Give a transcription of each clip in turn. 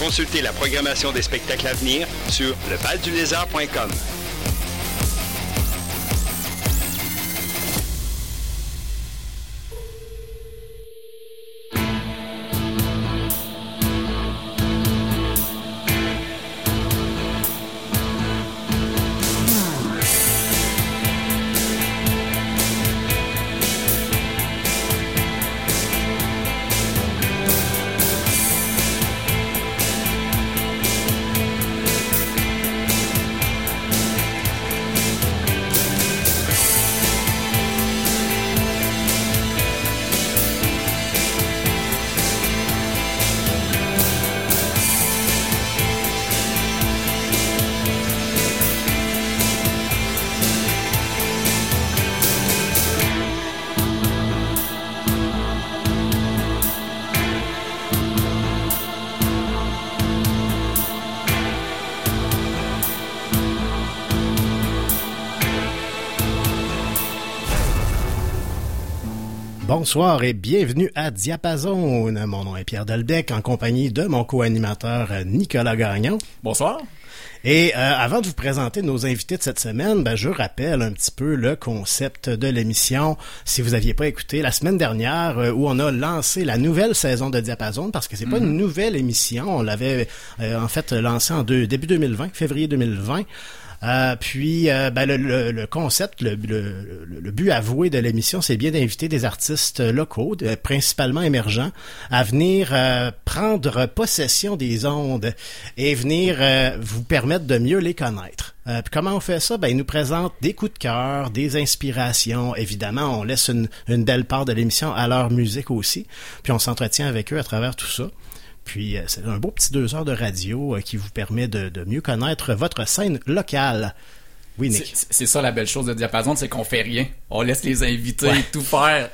Consultez la programmation des spectacles à venir sur levaldulézard.com. Bonsoir et bienvenue à Diapason. Mon nom est Pierre Delbecq en compagnie de mon co-animateur Nicolas Gagnon. Bonsoir. Et euh, avant de vous présenter nos invités de cette semaine, ben, je rappelle un petit peu le concept de l'émission. Si vous aviez pas écouté la semaine dernière euh, où on a lancé la nouvelle saison de Diapason, parce que c'est pas une Mhm. nouvelle émission, on l'avait euh, en fait lancé en deux- début 2020, février 2020. Euh, puis, euh, ben, le, concept, le, le- but avoué de l'émission, c'est bien d'inviter des artistes locaux, principalement émergents, à venir euh, prendre possession des ondes et venir vous permettre de mieux les connaître. Comment on fait ça? Ben, ils nous présentent des coups de cœur, des inspirations. Évidemment, on laisse une, une belle part de l'émission à leur musique aussi. Puis on s'entretient avec eux à travers tout ça. Puis euh, c'est un beau petit deux heures de radio euh, qui vous permet de, de mieux connaître votre scène locale. Oui, Nick. C'est ça la belle chose de Diapason, c'est qu'on fait rien. On laisse les invités Ouais. tout faire.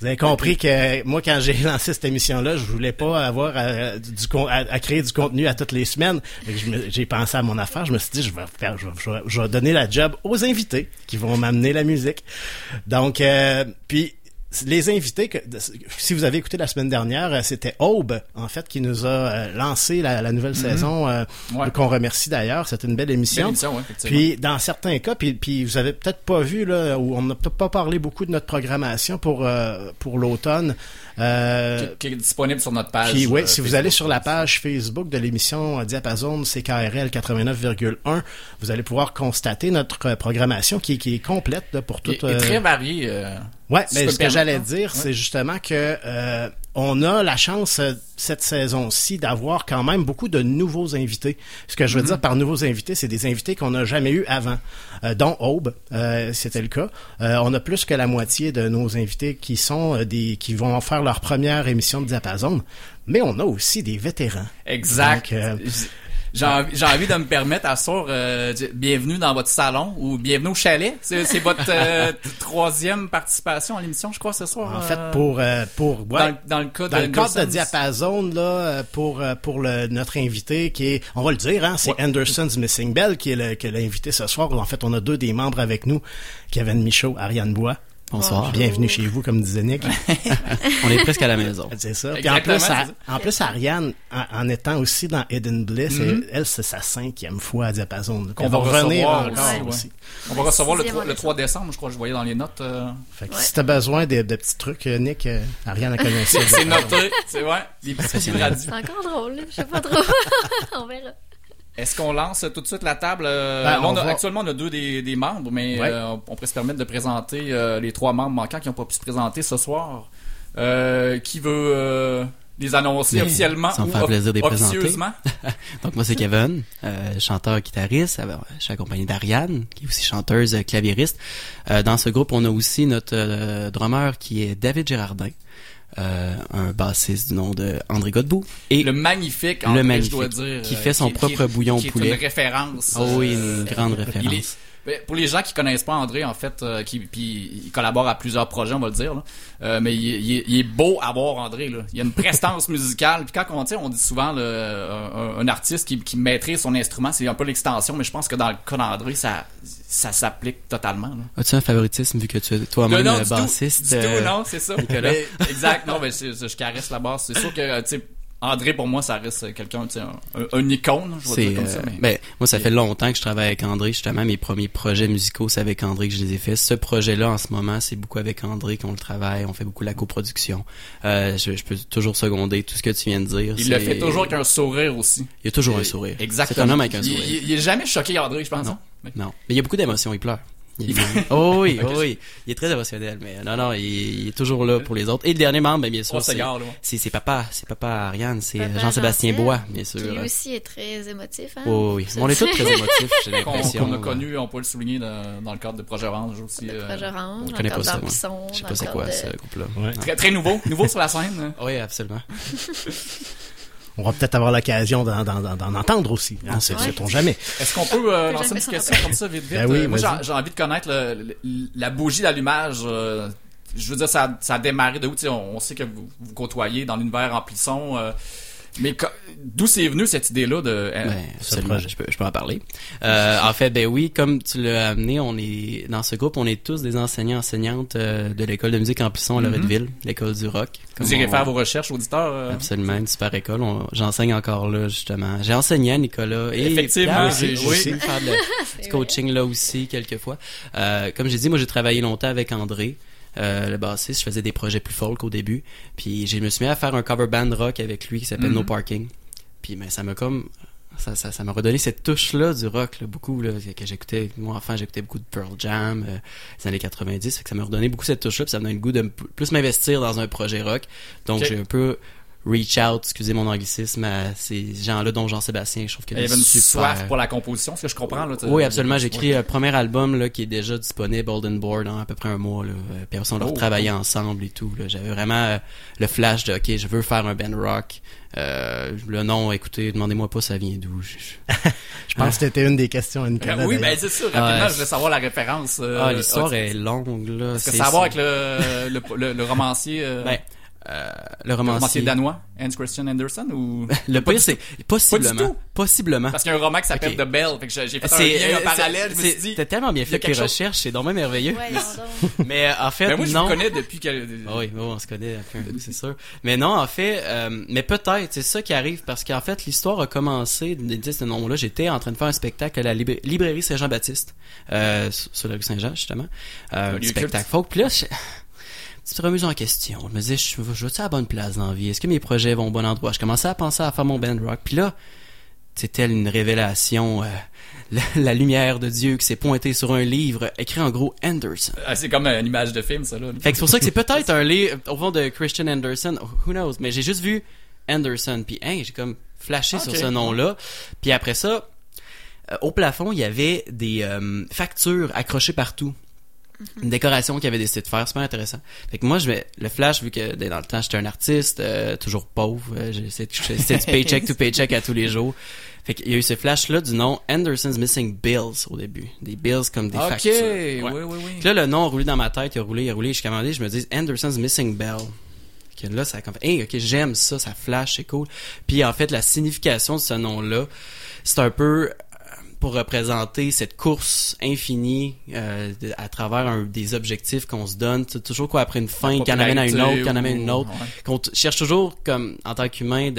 Vous avez compris que moi, quand j'ai lancé cette émission-là, je voulais pas avoir à, du, con- à, à créer du contenu à toutes les semaines. J'ai pensé à mon affaire. Je me suis dit, je vais faire, je vais, je vais- je vais donner la job aux invités qui vont m'amener la musique. Donc, euh, puis les invités, que, si vous avez écouté la semaine dernière, euh, c'était Aube, en fait, qui nous a euh, lancé la, la nouvelle saison, euh, Mhm. Ouais. qu'on remercie d'ailleurs. C'était une belle émission. Belle émission, ouais, effectivement. Puis dans certains cas, puis, puis vous avez peut-être pas vu là, où on n'a peut-être pas parlé beaucoup de notre programmation pour euh, pour l'automne. Euh, qui, qui est disponible sur notre page. oui, euh, si vous allez sur la page Facebook de l'émission Diapason CKRL 89,1, vous allez pouvoir constater notre euh, programmation qui, qui est complète là, pour toute. est euh, très varié. euh, Ouais, si mais ce que j'allais dire, c'est justement que euh, on a la chance euh, cette saison-ci d'avoir quand même beaucoup de nouveaux invités. Ce que je veux dire par nouveaux invités, c'est des invités qu'on n'a jamais eu avant, euh, dont Aube, euh, c'était le cas. Euh, on a plus que la moitié de nos invités qui sont euh, des qui vont faire leur première émission de diapason, mais on a aussi des vétérans. Exact. Donc, euh, J'ai envie, de me permettre à soir, euh, bienvenue dans votre salon ou bienvenue au chalet. C'est, votre euh, troisième participation à l'émission, je crois, ce soir. En euh, fait, pour euh, pour ouais, dans, le- dans le cas Dans de le cadre de Diapason, là, euh, pour, euh, pour le, notre invité qui est, on va le dire, hein, c'est Ouais. Anderson's Missing Bell qui est le, qui est l'invité ce soir. En fait, on a deux des membres avec nous, Kevin Michaud, Ariane Bois. Bonsoir. Bienvenue chez vous, comme disait Nick. On est presque à la maison. C'est ça. Puis en plus, à- en plus, Ariane, en, en étant aussi dans Hidden Bliss, Mhm. elle, elle, c'est sa cinquième fois à Diapason. Elle va revenir recevoir encore aussi, ouais. aussi. On va recevoir le Sixième 3, le en 3 décembre, je crois, je voyais dans les notes. euh, Fait que Ouais. si t'as besoin de, de petits trucs, euh, Nick, euh, Ariane a connaît ça. c'est, noté, c'est ouais. Les petits radis. C'est encore drôle, je sais pas trop. on verra. Est-ce qu'on lance tout de suite la table? euh, Ben, là, on on a- va- Actuellement, on a deux des, des membres, mais Ouais. euh, on pourrait se permettre de présenter euh, les trois membres manquants qui n'ont pas pu se présenter ce soir. Qui veut les annoncer officiellement ça me ou fait plaisir de les présenter. officieusement? Donc moi c'est Kevin, chanteur guitariste. Euh, Je suis accompagné d'Ariane, qui est aussi chanteuse claviériste. Euh, dans ce groupe, on a aussi notre drummer qui est David Gérardin, euh, un bassiste du nom de André Godbout. Et Le magnifique, Le André, magnifique, je dois dire. qui euh, fait son est- propre est- bouillon qui est poulet. une référence. oh oui, euh, une grande il référence. est- Ben, pour les gens qui connaissent pas André, en fait, euh, qui puis il collabore à plusieurs projets, on va le dire. Là. Euh, mais il, est- il il est beau à voir André. Là. Il a une prestance musicale. Puis quand on, sais, on dit souvent là, un, un artiste qui, qui maîtrise son instrument, c'est un peu l'extension. Mais je pense que dans le cas d'André, ça, ça s'applique totalement. Là. As-tu un favoritisme vu que tu es toi-même bassiste? du tout, euh, non, c'est ça. Nicolas. Mais, exact, non, mais c'est- je caresse la basse. C'est sûr que, tu sais, André, pour moi, ça reste quelqu'un, tu sais, un, un, un icône, je vais dire comme ça. euh, Mais... ben, moi, ça fait longtemps que je travaille avec André. Justement, mes premiers projets musicaux, c'est avec André que je les ai faits. Ce projet-là, en ce moment, c'est beaucoup avec André qu'on le travaille. On fait beaucoup la coproduction. Euh, je, je peux toujours seconder tout ce que tu viens de dire. il le fait toujours avec un sourire aussi. Il y a toujours un sourire. Exactement. C'est un homme avec un sourire. Il, il est jamais choqué, André, je pense. Non. hein? Mais- Non. Mais il y a beaucoup d'émotions. Il pleure. Il est- oh oui, oh oui. Il est très émotionnel, mais non, non, il, il est toujours là pour les autres. Et le dernier membre, bien sûr, On c'est, papa, c'est papa Ariane, c'est Jean-Sébastien Bois, bien sûr. Qui lui aussi est très émotif. Hein? Oh oui, on est tous très émotifs, j'ai l'impression. qu'on a connu, on peut le souligner dans, dans le cadre de Projet Orange aussi. Le euh, projet Orange, On dans connaît le pas ça, Je sais dans pas le c'est cadre quoi de- ce groupe-là. Ouais. Très, très nouveau, nouveau sur la scène. hein. Oui, absolument. On va peut-être avoir l'occasion d'en, d'en- d'en- entendre aussi. Hein, c'est, Ouais. sait-on jamais. Est-ce qu'on peut euh, lancer une question comme ça, vite, vite? Ben oui, Euh, moi, j'ai, j'ai envie de connaître le- le- la bougie d'allumage. euh, je veux dire, ça, ça a démarré de où? Tu sais, on, on sait que vous vous côtoyez dans l'univers en plisson. euh, mais d'où c'est venu cette idée-là de... euh, Ben, ce absolument, projet. je peux, je peux en parler. Euh, en fait, ben oui, comme tu l'as amené, on est dans ce groupe, on est tous des enseignants enseignantes euh, de l'école de musique en Plisson à Loretteville, l'école du rock. Comme vous irez on- faire vos recherches, auditeurs. euh, Absolument, une super école. On- J'enseigne encore là, justement. J'ai enseigné à Nicolas. Et Effectivement, Pierre, j'ai- j'ai oui. aussi faire de du coaching là aussi, quelquefois. Euh, comme j'ai dit, moi, j'ai travaillé longtemps avec André. Euh, le bassiste, je faisais des projets plus folk au début, puis je me suis mis à faire un cover band rock avec lui qui s'appelle Mhm. No Parking. Puis ben, ça m'a comme ça ça ça m'a redonné cette touche là du rock là, beaucoup là que j'écoutais moi enfant j'écoutais beaucoup de Pearl Jam euh, des années 90 fait que ça m'a redonné beaucoup cette touche là puis ça me donne le goût de plus m'investir dans un projet rock. Donc j'ai un peu reach out excusez mon anglicisme à ces gens là dont Jean-Sébastien je trouve qu'il il y avait une super soif pour la composition, ce que je comprends. Là, oui, absolument. J'ai écrit Ouais. un premier album là, qui est déjà disponible, Golden Board, en à peu près un mois. Là. Euh, Puis après, on a Oh, retravaillé ensemble et tout. là. J'avais vraiment euh, le flash de, OK, je veux faire un band rock. Euh, le nom, écoutez, demandez-moi pas ça vient d'où. Je- pense que c'était une des questions à Nicolas. Euh, oui, ben c'est ça. Rapidement, je voulais savoir la référence. euh, Ah, l'histoire est longue, là. Est-ce que ça a à voir avec le, le, le, le romancier, euh, Ben, euh, le le romancier... romancier danois, Hans Christian Andersen, ou... Le Pas pire, du c'est tout. possiblement. tout. Possiblement. Parce qu'il y a un roman qui s'appelle Ok. The Bell, fait que j'ai fait un lien, un euh, parallèle, je me suis dit... T'as tellement bien fait tes chose- recherches, c'est donc même merveilleux. Ouais, non, donc. Mais euh, en fait, Ben moi, je non. vous connais depuis que... Ah oui, bon, on se connaît un c'est sûr. Mais non, en fait, euh, mais peut-être, c'est ça qui arrive, parce qu'en fait, l'histoire a commencé, de ce nom-là, j'étais en train de faire un spectacle à la libra- librairie Saint-Jean-Baptiste, euh, sur la rue Saint-Jean, justement. Euh, Un spectacle folk. Puis là, je, petite remise en question. Je me disais, je, je vais-tu à la bonne place dans la vie? Est-ce que mes projets vont au bon endroit? Je commençais à penser à faire mon band rock. Puis là, c'était une révélation, euh, la, la lumière de Dieu qui s'est pointée sur un livre écrit en gros Anderson. Ah, c'est comme une image de film, ça, là. Fait que c'est pour ça que c'est peut-être un livre au fond de Christian Anderson, who knows, mais j'ai juste vu Anderson puis hein, j'ai comme flashé sur ce nom-là. Puis après ça, euh, au plafond, il y avait des euh, factures accrochées partout. Une décoration qu'il avait décidé de faire, super intéressant. Fait que moi, je vais, le flash, vu que dans le temps, j'étais un artiste, euh, toujours pauvre, euh, c'était du paycheck to paycheck à tous les jours. Fait qu'il y a eu ce flash-là du nom Anderson's Missing Bills au début. Des bills comme des Ok, factures. oui, Ouais. oui, oui. Puis là, le nom a roulé dans ma tête, il a roulé, il a roulé, jusqu'à un moment donné, je me dis Anderson's Missing Bell. Que là, ça a comme hey, ok, j'aime ça, ça flash, c'est cool. Puis en fait, la signification de ce nom-là, c'est un peu pour représenter cette course infinie euh, de- à travers un- des objectifs qu'on se donne, sais, toujours quoi après une fin, en amène à une autre, en amène à une autre, ouais. qu'on cherche toujours comme en tant qu'humain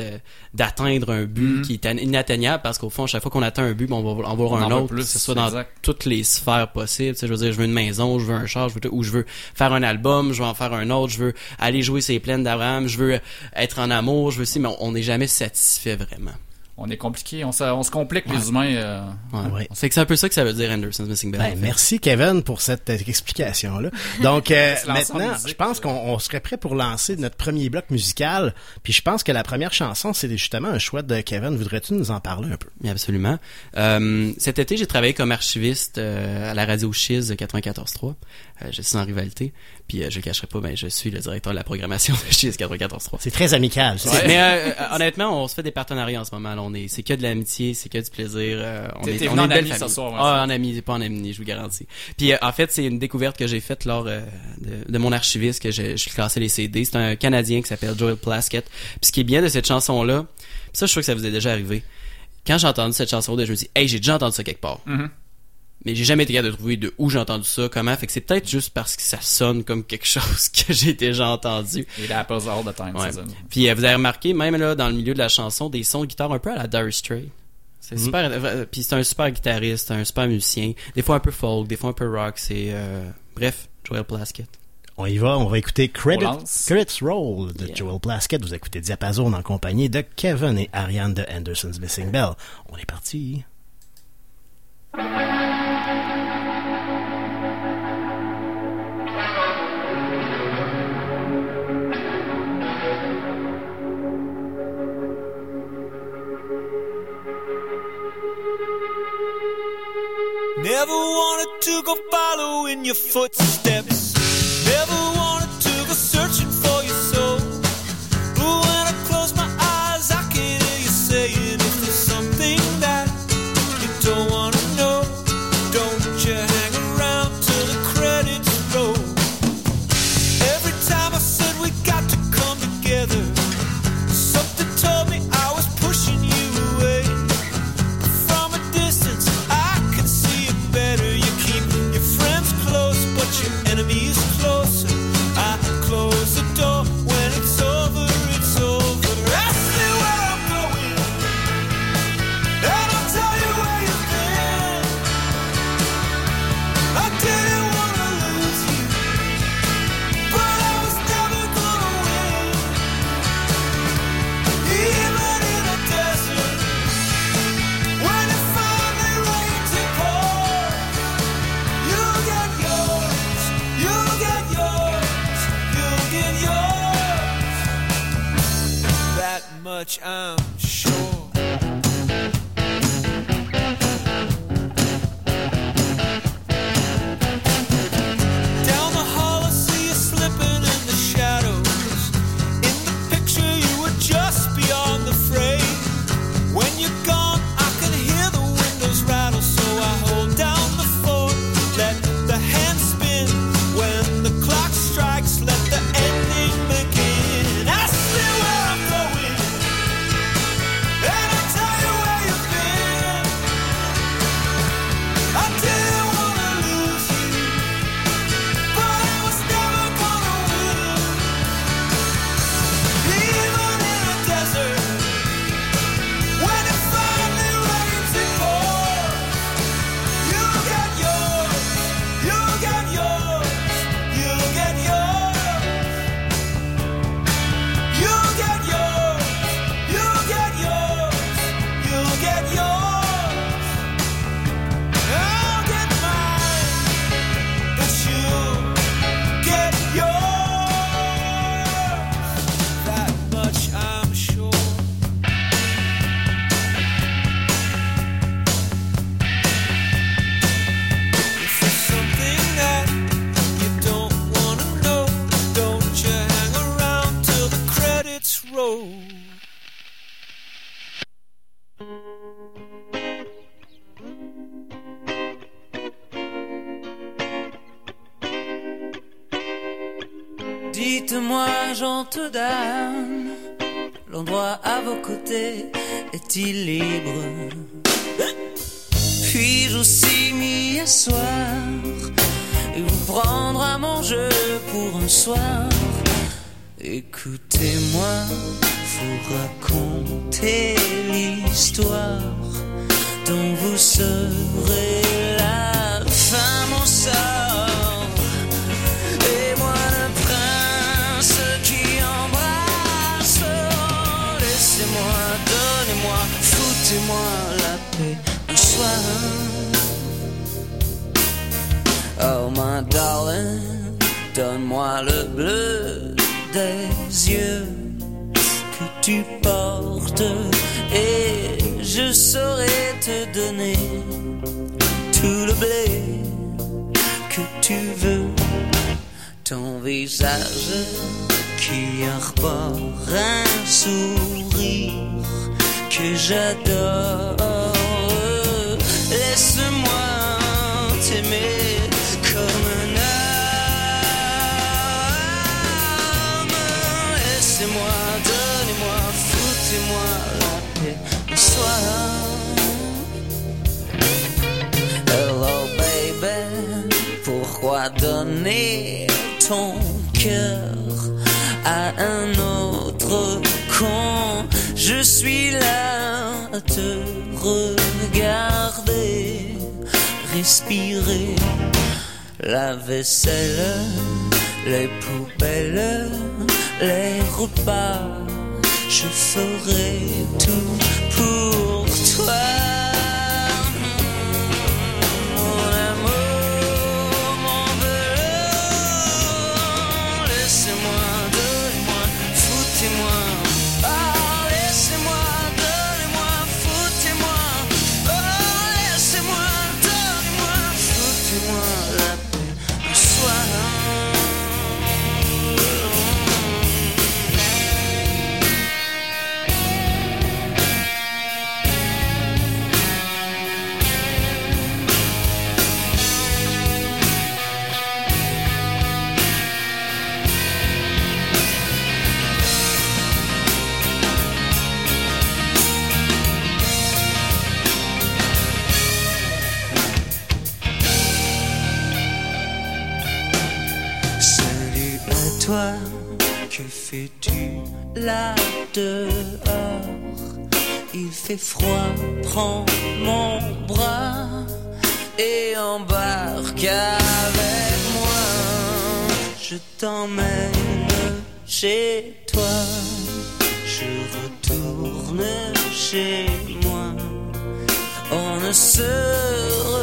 d'atteindre un but Mhm. qui est inatteignable parce qu'au fond, chaque fois qu'on atteint un but, bon, on va en voir On un autre, plus, que ce soit dans exact. toutes les sphères possibles. Tu sais, je veux dire, je veux une maison, je veux un char, je veux tout, ou je veux faire un album, je veux en faire un autre, je veux aller jouer ses plaines d'Abraham, je veux être en amour, je veux aussi, mais on n'est jamais satisfait vraiment. On est compliqué, on se, on se complique les humains. euh, Ouais. Ouais. C'est que c'est un peu ça que ça veut dire Anderson's Missing Bell. en Ben, fait. merci Kevin pour cette euh, explication-là. Donc euh, maintenant, je pense euh. qu'on on serait prêt pour lancer notre premier bloc musical. Puis je pense que la première chanson, c'est justement un choix de Kevin. Voudrais-tu nous en parler un peu? Oui, Absolument. Euh, cet été, j'ai travaillé comme archiviste euh, à la radio Chiz 94.3. Euh, je suis en rivalité. Puis euh, je le cacherai pas, ben je suis le directeur de la programmation de Chiz 94.3. C'est très amical. c'est- C'est- Mais euh, honnêtement, on se fait des partenariats en ce moment. là. On est, c'est que de l'amitié, c'est que du plaisir. euh, on est, on est en belle ami ce soir, ouais, ah, en ami, pas en ami, je vous garantis. Puis euh, en fait, c'est une découverte que j'ai faite lors euh, de, de mon archiviste que je, je classais les CD. C'est un Canadien qui s'appelle Joel Plaskett. Puis ce qui est bien de cette chanson là, ça je suis sûr que ça vous est déjà arrivé. Quand j'ai entendu cette chanson, là je me dis, hey, j'ai déjà entendu ça quelque part. Mhm. Vous mais j'ai jamais été capable de trouver de où j'ai entendu ça, comment. Fait que c'est peut-être juste parce que ça sonne comme quelque chose que j'ai déjà entendu. Et la all the time, ouais. Puis euh, vous avez remarqué, même là, dans le milieu de la chanson, des sons de guitare un peu à la Dire Straits. C'est super. Euh, euh, puis c'est un super guitariste, un super musicien. Des fois un peu folk, des fois un peu rock. C'est bref, Joel Plaskett. On y va, on va écouter Credits Roll de. Joel Plaskett. Vous écoutez Diapason en compagnie de Kevin et Ariane de Anderson's Missing Bell. On est parti. Never wanted to go following your footsteps. Never to die. regarder, respirer la vaisselle, les poubelles, les repas. Je ferai tout pour toi. fait froid, prends mon bras et embarque avec moi. Je t'emmène chez toi, je retourne chez moi. On ne se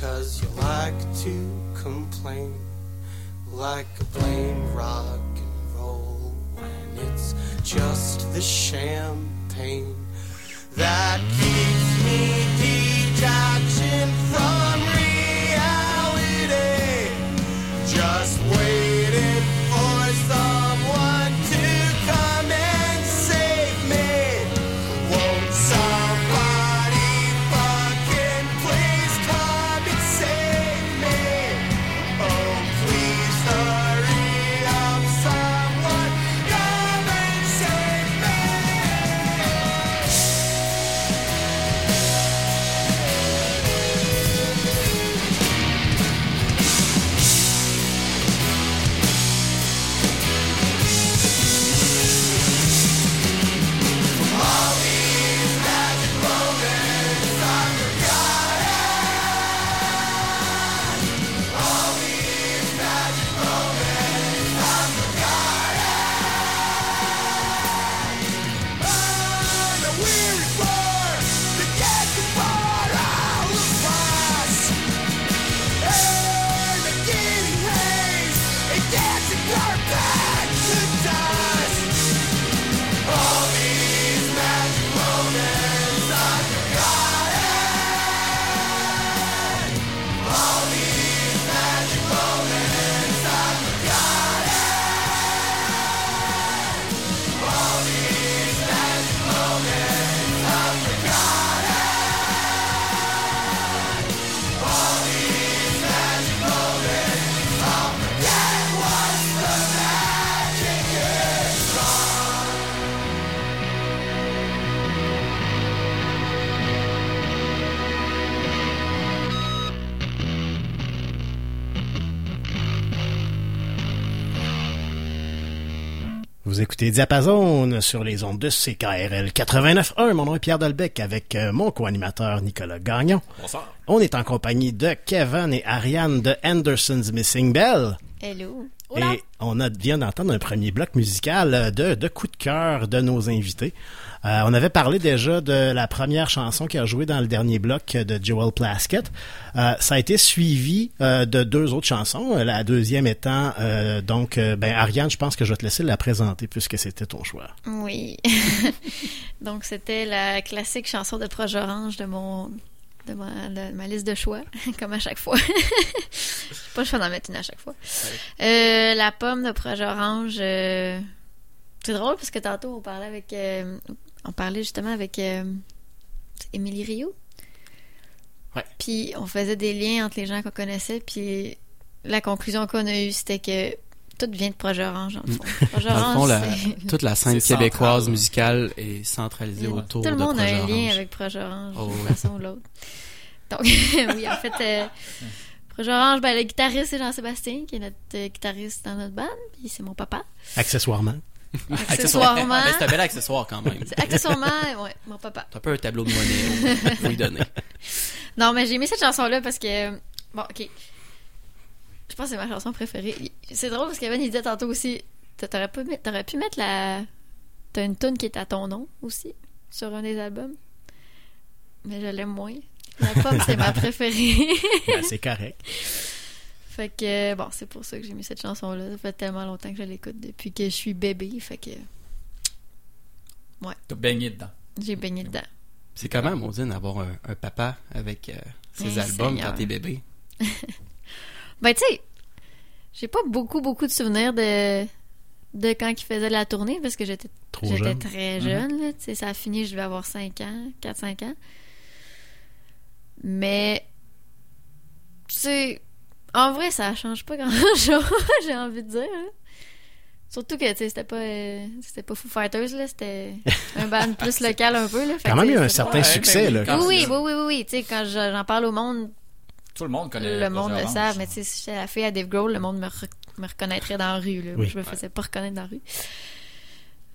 Cause you like to complain, like a blame rock and roll when it's just the champagne that keeps me deep down. Écoutez Diapason sur les ondes de CKRL 89.1. Mon nom est Pierre Delbecq avec euh, mon co-animateur Nicolas Gagnon. Bonsoir. On est en compagnie de Kevin et Ariane de Anderson's Missing Bell. Hello. Et on a, vient d'entendre un premier bloc musical euh, de, de coup de cœur de nos invités. Euh, on avait parlé déjà de la première chanson qui a joué dans le dernier bloc de Joel Plaskett. Euh, ça a été suivi euh, de deux autres chansons. La deuxième étant donc ben Ariane, je pense que je vais te laisser la présenter puisque c'était ton choix. Oui. Donc, c'était la classique chanson de Proche Orange de mon de ma, de ma liste de choix, comme à chaque fois. Je sais pas, je fais d'en mettre une à chaque fois. Euh, la pomme de Proche Orange. euh, C'est drôle parce que tantôt on parlait avec, euh, on parlait justement avec euh, Émilie Rio. Ouais. Puis on faisait des liens entre les gens qu'on connaissait. Puis la conclusion qu'on a eue, c'était que tout vient de Proche Orange, en fond. Dans le fond, Orange, la- toute la scène québécoise central. musicale est centralisée autour Tout le de monde a Projet un lien Orange. avec Projet Orange, Oh, d'une ouais. façon ou l'autre. Donc, oui, en fait, euh, Projet Orange, ben, le guitariste, c'est Jean-Sébastien, qui est notre euh, guitariste dans notre band, puis c'est mon papa. Accessoirement. Accessoirement, Mais c'est un bel accessoire quand même. accessoirement, ouais, mon papa. C'est un peu un tableau de monnaie, il faut lui donner. Non, mais j'ai mis cette chanson-là parce que, bon, ok. Je pense que c'est ma chanson préférée. C'est drôle parce qu'Evan, il disait tantôt aussi, t'a- t'aurais pu, mettre- t'aurais pu mettre la... T'as une tune qui est à ton nom aussi, sur un des albums. Mais je l'aime moins. La pomme, c'est ma préférée. Ben, c'est correct. Fait que, bon, c'est pour ça que j'ai mis cette chanson-là. Ça fait tellement longtemps que je l'écoute depuis que je suis bébé. Fait que T'as baigné dedans. j'ai baigné dedans. C'est quand même, Maudine, d'avoir un, un papa avec euh, ses albums Seigneur. quand t'es bébé. Ben, tu sais, j'ai pas beaucoup, beaucoup de souvenirs de, de quand il faisait la tournée parce que j'étais Trop j'étais jeune. très jeune. là. Tu sais, ça a fini, je devais avoir 5 ans, 4-5 ans. Mais, tu sais, en vrai, ça change pas grand-chose, j'ai envie de dire. là. Surtout que, tu sais, c'était pas, euh, c'était pas Foo Fighters, là, c'était un band plus local un peu, là. Fait Quand même, il y a un certain succès. là. oui, quand- Oui, oui, oui, oui, oui. Tu sais, quand je- j'en parle au monde, Tout le monde connaît le monde le savent, mais tu sais, si j'étais la fille à Dave Grohl, le monde me, re- me reconnaîtrait dans la rue. Là. Oui. je me faisais pas reconnaître dans la rue.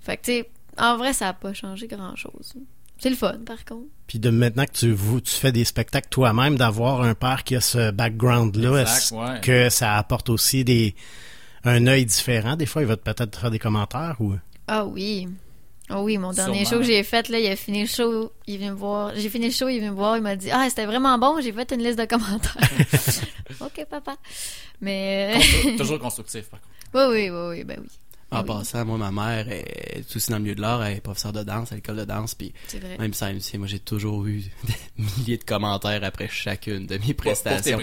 Fait que, tu sais, en vrai, ça a pas changé grand-chose. C'est le fun, par contre. Puis de maintenant que tu, vous, tu fais des spectacles toi-même, d'avoir un père qui a ce background-là, est-ce ouais. que ça apporte aussi des un œil différent? Des fois, il va peut-être faire des commentaires ou... Ah oui. Ah oui, mon dernier Sûrement. show que j'ai fait, là, il a fini le show, il vient me voir. J'ai fini le show, il vient me voir, il m'a dit Ah, c'était vraiment bon, j'ai fait une liste de commentaires. ok, papa. Mais. Constru- Toujours constructif, par contre. oui, oui, oui, oui, ben oui. En Oui, passant, moi, ma mère est aussi dans le milieu de l'art, elle est professeure de danse à l'école de danse, puis C'est vrai. même ça, MC, moi, j'ai toujours eu des milliers de commentaires après chacune de mes prestations.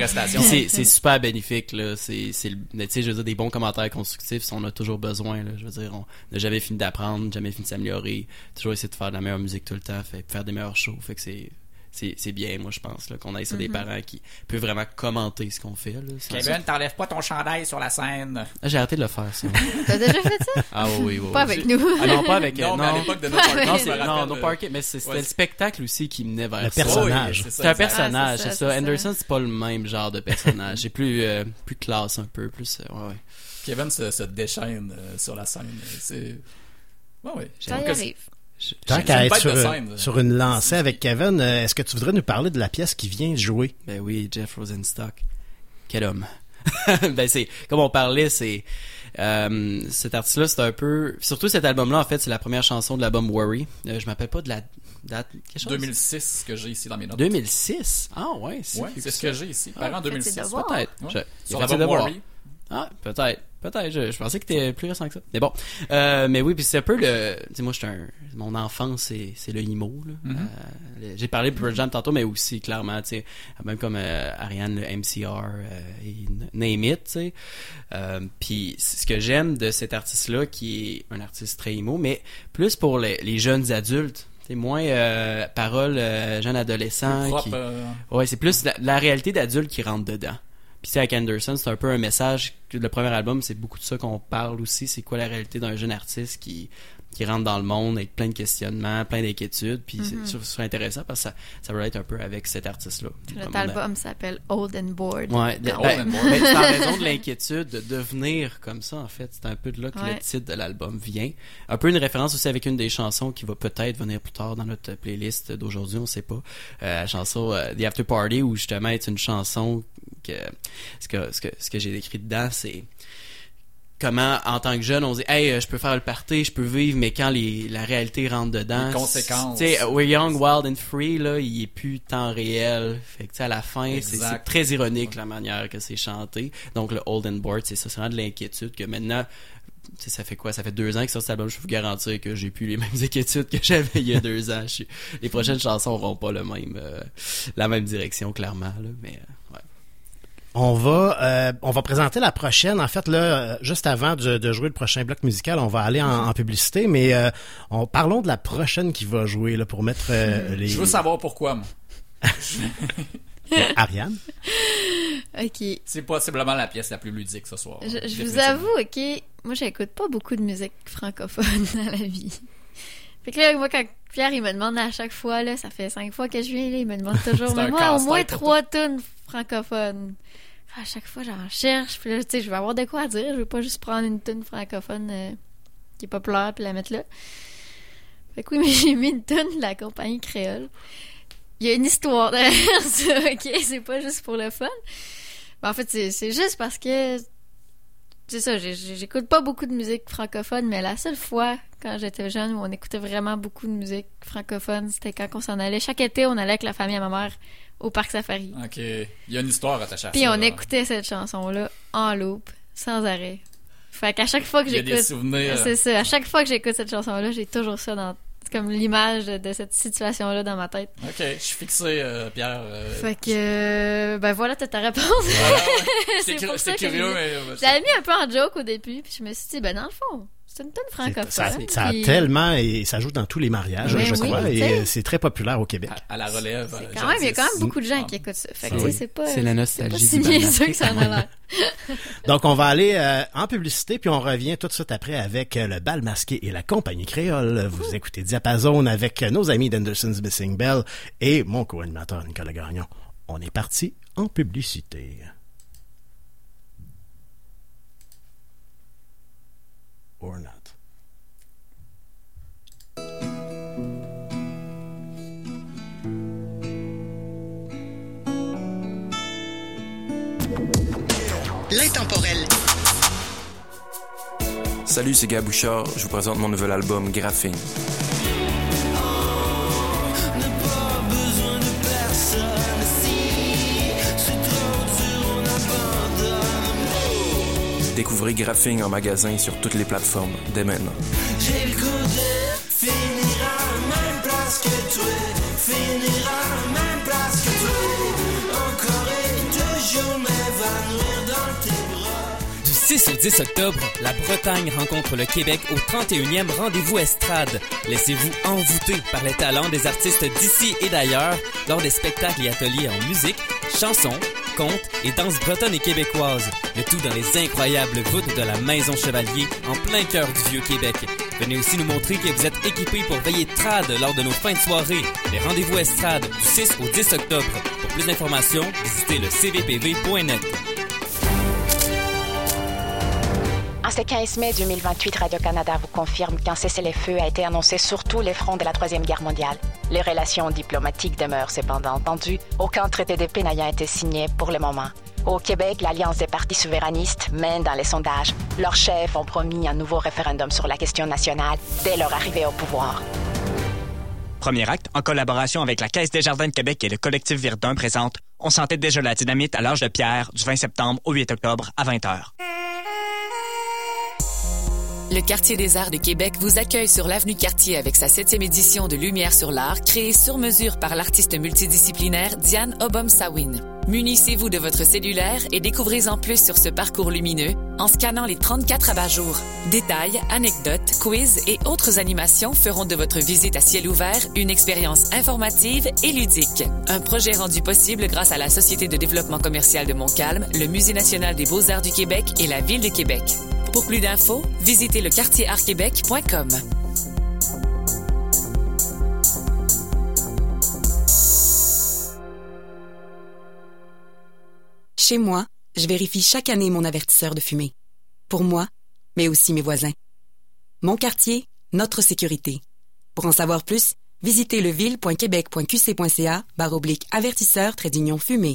c'est, super bénéfique, là. C'est, c'est le- tu sais, je veux dire, des bons commentaires constructifs, on a toujours besoin, là. Je veux dire, on n'a jamais fini d'apprendre, jamais fini de s'améliorer, toujours essayer de faire de la meilleure musique tout le temps, fait, faire des meilleurs shows, fait que c'est, c'est, c'est bien, moi, je pense, là, qu'on ait ça des parents qui peuvent vraiment commenter ce qu'on fait, là. Kevin, t'enlèves pas ton chandail sur la scène. Ah, J'ai arrêté de le faire, ça. T'as déjà fait ça? Ah oui, oui, oui. Pas avec nous. Ah non, pas avec, Non, mais à l'époque de party, avec- Non, c'est, non, no parking, mais c'est- c'était ouais, le spectacle aussi qui menait vers Le ça. personnage. Oui, C'est un personnage, Ah, c'est ça. Anderson, c'est pas le même genre de personnage. C'est plus, euh, plus classe un peu, plus, euh, ouais, ouais. Kevin se, se déchaîne euh, sur la scène. C'est. Ouais, ouais. Ça y arrive. Je- Tant qu'à être sur, scène, une lancée avec Kevin, euh, est-ce que tu voudrais nous parler de la pièce qui vient de jouer? Ben oui, Jeff Rosenstock. Quel homme. ben c'est, comme on parlait, c'est, euh, cet artiste-là, c'est un peu, surtout cet album-là, en fait, c'est la première chanson de l'album Worry. Euh, je m'appelle pas de la date, quelque chose? 2006 que j'ai ici dans mes notes. 2006? Ah ouais, c'est Ouais, c'est ce que j'ai ici. Par an faites 2006. ses devoirs. Peut-être. Ouais. Sur l'album. Worry. Ah, peut-être. Peut-être. Je, je pensais que t'étais plus récent que ça. Mais bon. Euh, mais oui, puis c'est un peu le. Tu sais, moi, j'étais un. Mon enfance, c'est, c'est le emo, là. Mhm. Euh, j'ai parlé de Pearl Jam tantôt, mais aussi, clairement, tu sais, même comme euh, Ariane, le MCR, euh, et name it, tu sais. Euh, puis ce que j'aime de cet artiste-là, qui est un artiste très emo, mais plus pour les, les jeunes adultes. C'est moins euh, paroles euh, jeunes adolescents. Propre, qui- euh, Ouais, c'est plus la, la réalité d'adulte qui rentre dedans. Puis c'est avec Anderson, c'est un peu un message le premier album, c'est beaucoup de ça qu'on parle aussi, c'est quoi la réalité d'un jeune artiste qui qui rentrent dans le monde avec plein de questionnements, plein d'inquiétudes, puis Mhm. c'est- c'est intéressant parce que ça, ça va être un peu avec cet artiste-là. Notre album s'appelle Old and Bored. Ouais, de- ben, bon. mais c'est en raison de l'inquiétude de devenir comme ça, en fait. C'est un peu de là que Ouais. le titre de l'album vient. Un peu une référence aussi avec une des chansons qui va peut-être venir plus tard dans notre playlist d'aujourd'hui, on sait pas. Euh, la chanson euh, The After Party, où justement c'est une chanson que ce que, ce que, ce que j'ai décrit dedans, c'est comment en tant que jeune on dit hey euh, je peux faire le party je peux vivre mais quand les, la réalité rentre dedans Les conséquences. tu sais we're young wild and free là il est plus temps réel fait que tu sais à la fin c'est très ironique la manière que c'est chanté donc le old and bored c'est ça c'est vraiment de l'inquiétude que maintenant tu sais, ça fait quoi? Ça fait deux ans que sur cet album, je peux vous garantir que j'ai plus les mêmes inquiétudes que j'avais il y a deux ans. Je suis- Les prochaines chansons auront pas le même, euh, la même direction, clairement, là, mais, euh. On va, euh, on va présenter la prochaine. En fait, là, euh, juste avant de, de jouer le prochain bloc musical, on va aller en, en publicité, mais euh, on, parlons de la prochaine qui va jouer là, pour mettre euh, les. Je veux savoir pourquoi, moi. Ariane? Ok. C'est possiblement la pièce la plus ludique ce soir. Je, je vous avoue, ok, moi j'écoute pas beaucoup de musique francophone dans la vie. Fait que là, moi, quand Pierre il me demande à chaque fois, là, ça fait cinq fois que je viens, là, il me demande toujours, mais moi, au moins trois tonnes francophones. À chaque fois, j'en cherche, puis là, tu sais, je vais avoir de quoi dire, je vais pas juste prendre une tune francophone euh, qui est populaire puis la mettre là. Fait que oui, mais j'ai mis une tune de la compagnie créole. Il y a une histoire derrière ça, ok? C'est pas juste pour le fun. Ben, en fait, c'est juste parce que c'est ça, j'écoute pas beaucoup de musique francophone, mais la seule fois quand j'étais jeune où on écoutait vraiment beaucoup de musique francophone, c'était quand on s'en allait. Chaque été, on allait avec la famille à ma mère au parc safari. Ok. Il y a une histoire attachée à Puis ça. on là. écoutait cette chanson-là en loop, sans arrêt. Fait qu'à chaque fois que j'écoute. C'est ça, à chaque fois que j'écoute cette chanson-là, j'ai toujours ça dans. Comme l'image de, cette situation-là dans ma tête. Ok, je suis fixé, euh, Pierre. euh, Fait que. euh, ben voilà, t'as ta réponse. voilà, ouais. C'est curieux, mais. J'avais mis un peu en joke au début, puis je me suis dit, ben dans le fond, c'est une tonne francophone. Ça, ça a tellement et ça joue dans tous les mariages, Ben je oui, crois, et euh, c'est très populaire au Québec. à, à la relève. C'est euh, quand même, il y a quand même beaucoup de gens Ah. qui écoutent ça. C'est pas. C'est la C'est nostalgie d'Afrique. que ça en a l'air. Donc, on va aller euh, en publicité, puis on revient tout de suite après avec le bal masqué et la compagnie créole. Vous écoutez Diapason avec nos amis d'Anderson's Missing Bell et mon co-animateur Nicolas Gagnon. On est parti en publicité. Or not. L'intemporel. Salut, c'est Gab Bouchard. Je vous présente mon nouvel album Graphing. Découvrez Graphing en magasin sur toutes les plateformes dès maintenant. J'ai le goût de finir à la même place que toi. Finir à la même place que toi. Encore et toujours m'évanouir dans tes bras. Du 6 au 10 octobre, la Bretagne rencontre le Québec au 31e rendez-vous estrade. Laissez-vous envoûter par les talents des artistes d'ici et d'ailleurs lors des spectacles et ateliers en musique, chansons, contes et danses bretonnes et québécoises. Le tout dans les incroyables voûtes de la Maison Chevalier en plein cœur du Vieux-Québec. Venez aussi nous montrer que vous êtes équipés pour veiller trad lors de nos fins de soirée. Les rendez-vous estrade du 6 au 10 octobre. Pour plus d'informations, visitez le cvpv.net. En ce 15 mai 2028, Radio-Canada vous confirme qu'un cessez-le-feu a été annoncé sur tous les fronts de la Troisième Guerre mondiale. Les relations diplomatiques demeurent cependant tendues. Aucun traité de paix n'ayant été signé pour le moment. Au Québec, l'Alliance des partis souverainistes mène dans les sondages. Leurs chefs ont promis un nouveau référendum sur la question nationale dès leur arrivée au pouvoir. Premier acte, en collaboration avec la Caisse des Jardins de Québec et le collectif Virdun, présente On sentait déjà la dynamite à l'âge de pierre du 20 septembre au 8 octobre à 20h. Le Quartier des Arts de Québec vous accueille sur l'avenue Cartier avec sa septième édition de Lumière sur l'art, créée sur mesure par l'artiste multidisciplinaire Diane Obom-Sawin. Munissez-vous de votre cellulaire et découvrez en plus sur ce parcours lumineux en scannant les 34 abat-jours. Détails, anecdotes, quiz et autres animations feront de votre visite à ciel ouvert une expérience informative et ludique. Un projet rendu possible grâce à la Société de développement commercial de Montcalm, le Musée national des beaux-arts du Québec et la Ville de Québec. Pour plus d'infos, visitez le quartierartquebec.com. Chez moi, je vérifie chaque année mon avertisseur de fumée. Pour moi, mais aussi mes voisins. Mon quartier, notre sécurité. Pour en savoir plus, visitez leville.québec.qc.ca barre oblique avertisseur trait d'union fumée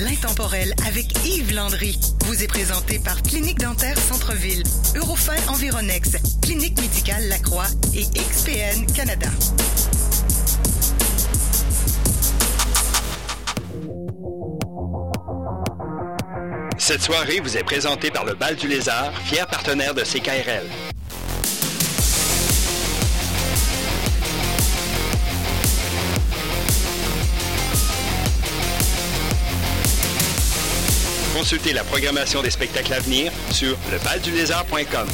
l'intemporel avec Yves Landry vous est présenté par Clinique Dentaire Centre-Ville, Eurofin Environex, Clinique Médicale Lacroix et XPN Canada. Cette soirée vous est présentée par le Bal du Lézard, fier partenaire de CKRL. Consultez la programmation des spectacles à venir sur lebaldulézard.com.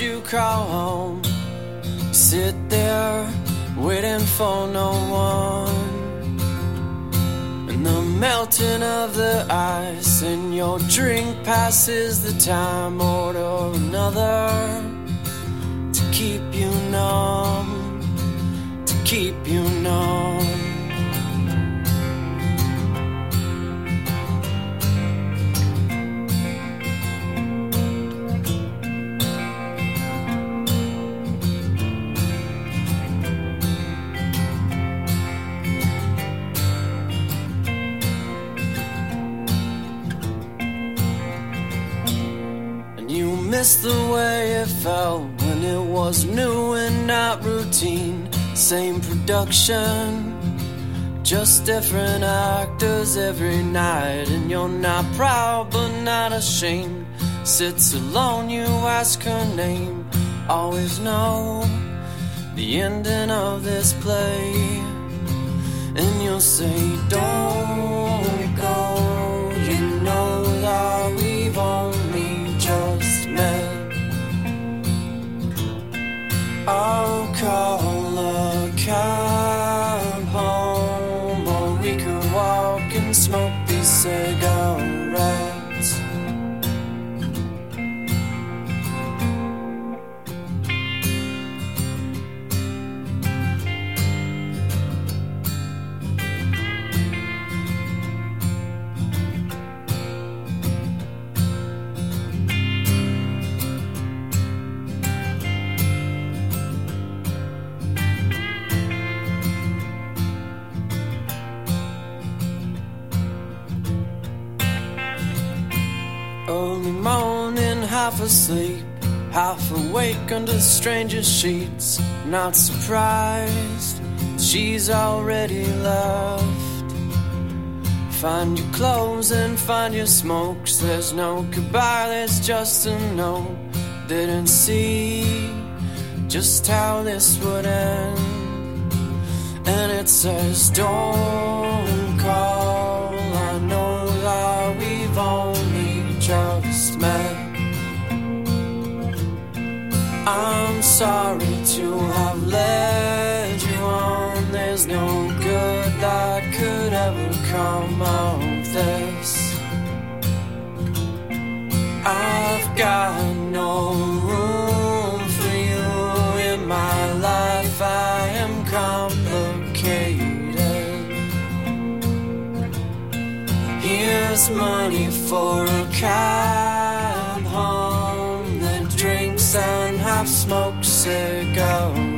you call home. Sit there waiting for no one. And the melting of the ice in your drink passes the time. Order another miss the way it felt when it was new and not routine. Same production, just different actors every night. And you're not proud but not ashamed. Sits alone, you ask her name. Always know the ending of this play. And you'll say, Don't I'll call a cab home, or we could walk and smoke these cigarettes. Half asleep, half awake under strangers' sheets. Not surprised, she's already left. Find your clothes and find your smokes. There's no goodbye, there's just a no. Didn't see just how this would end. And it says, Don't call. I know that we've only I'm sorry to have led you on. There's no good that could ever come out of this. I've got no room for you in my life. I am complicated. Here's money for a cab half smoked cigar.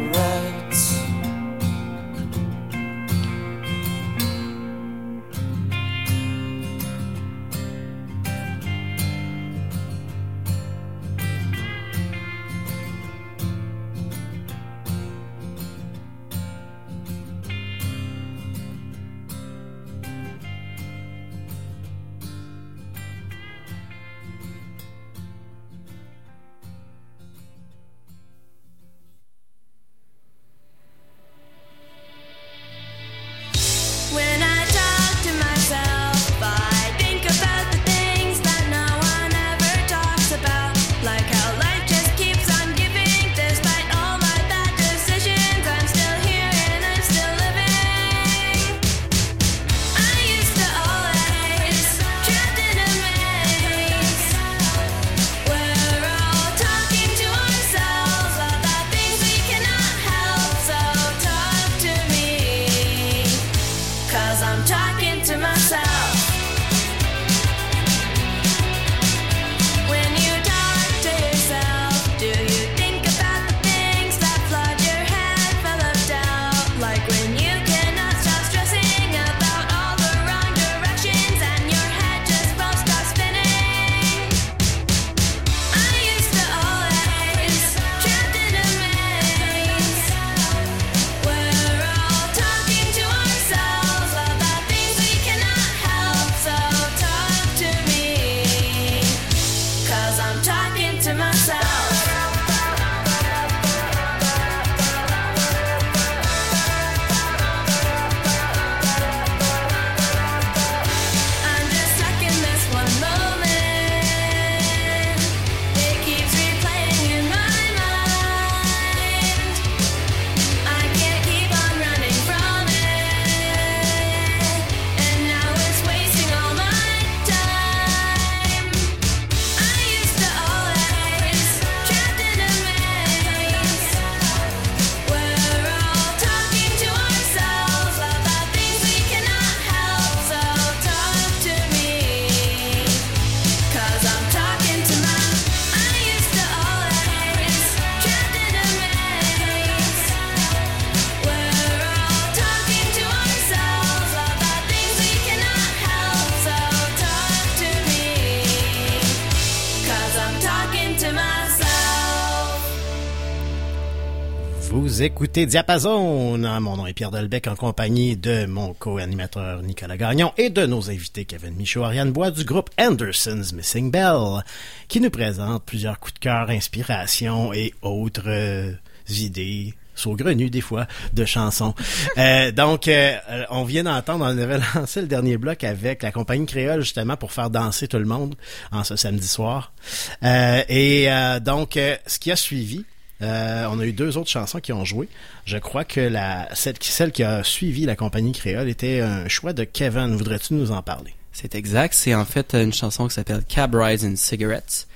Vous écoutez Diapason. Mon nom est Pierre Delbecq en compagnie de mon co-animateur Nicolas Gagnon et de nos invités Kevin Michaud, Ariane Bois du groupe Anderson's Missing Bell qui nous présente plusieurs coups de cœur, inspirations et autres euh, idées saugrenues des fois de chansons. Euh, donc, euh, on vient d'entendre, on avait lancé le dernier bloc avec la compagnie créole justement pour faire danser tout le monde en ce samedi soir. Et donc, ce qui a suivi, euh, on a eu deux autres chansons qui ont joué. Je crois que la celle, qui- celle qui a suivi la compagnie créole était un choix de Kevin. Voudrais-tu nous en parler? C'est exact. C'est en fait une chanson qui s'appelle Cab Rides and Cigarettes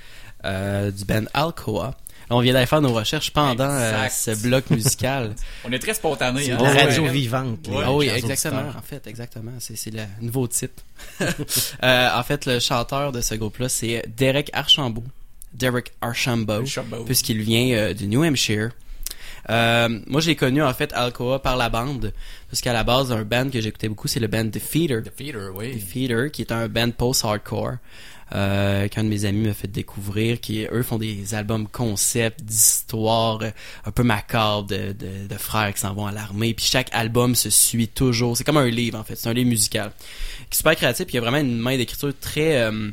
euh, du band Alcoa. On vient d'aller faire nos recherches pendant euh, ce bloc musical. On est très spontané. Hein? de la radio ouais. vivante. Ah oui, exactement. En fait, exactement. C'est c'est le nouveau titre. Euh, en fait, le chanteur de ce groupe-là, c'est Derek Archambault. Derek Archambault, Archambault. puisqu'il vient euh, du New Hampshire. Euh, moi, j'ai connu en fait Alcoa par la bande, parce qu'à la base, un band que j'écoutais beaucoup, c'est le band The Feeder. The Feeder, oui. Qui est un band post-hardcore. Euh, qu'un de mes amis m'a fait découvrir, qui eux font des albums concept, d'histoires euh, un peu macabres de, de, de frères qui s'en vont à l'armée. Puis chaque album se suit toujours. C'est comme un livre en fait, c'est un livre musical. Qui est super créatif, puis il y a vraiment une main d'écriture très euh,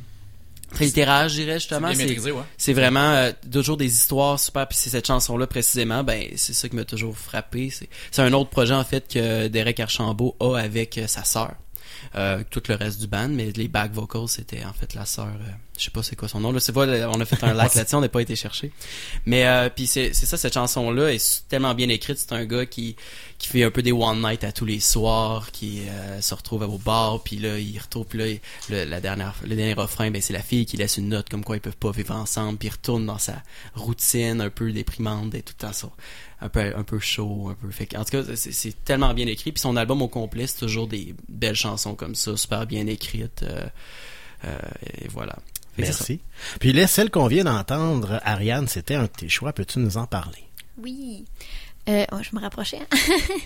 très littéraire, je dirais justement. C'est ouais. c'est vraiment euh, toujours des histoires super. Puis c'est cette chanson là précisément, ben c'est ça qui m'a toujours frappé. C'est c'est un autre projet en fait que Derek Archambault a avec euh, sa sœur. Euh, tout le reste du band, mais les back vocals c'était en fait la sœur. euh, je sais pas c'est quoi son nom. Là, c'est. On a fait un like là-dessus, on n'a pas été chercher. Mais euh, puis c'est c'est ça cette chanson là est tellement bien écrite. C'est un gars qui qui fait un peu des one night à tous les soirs, qui euh, se retrouve au bar, puis là il retrouve puis là il- le, la dernière le dernier refrain, ben c'est la fille qui laisse une note comme quoi ils peuvent pas vivre ensemble, puis il retourne dans sa routine un peu déprimante et tout le temps ça un peu un peu chaud, un peu fait. En tout cas, c'est- tellement bien écrit. Puis son album au complet, c'est toujours des belles chansons comme ça, super bien écrites. euh, euh, et voilà. Merci. Puis là, celle qu'on vient d'entendre, Ariane, c'était un de tes choix. Peux-tu nous en parler? Oui. Euh, oh, je me rapprochais. hein.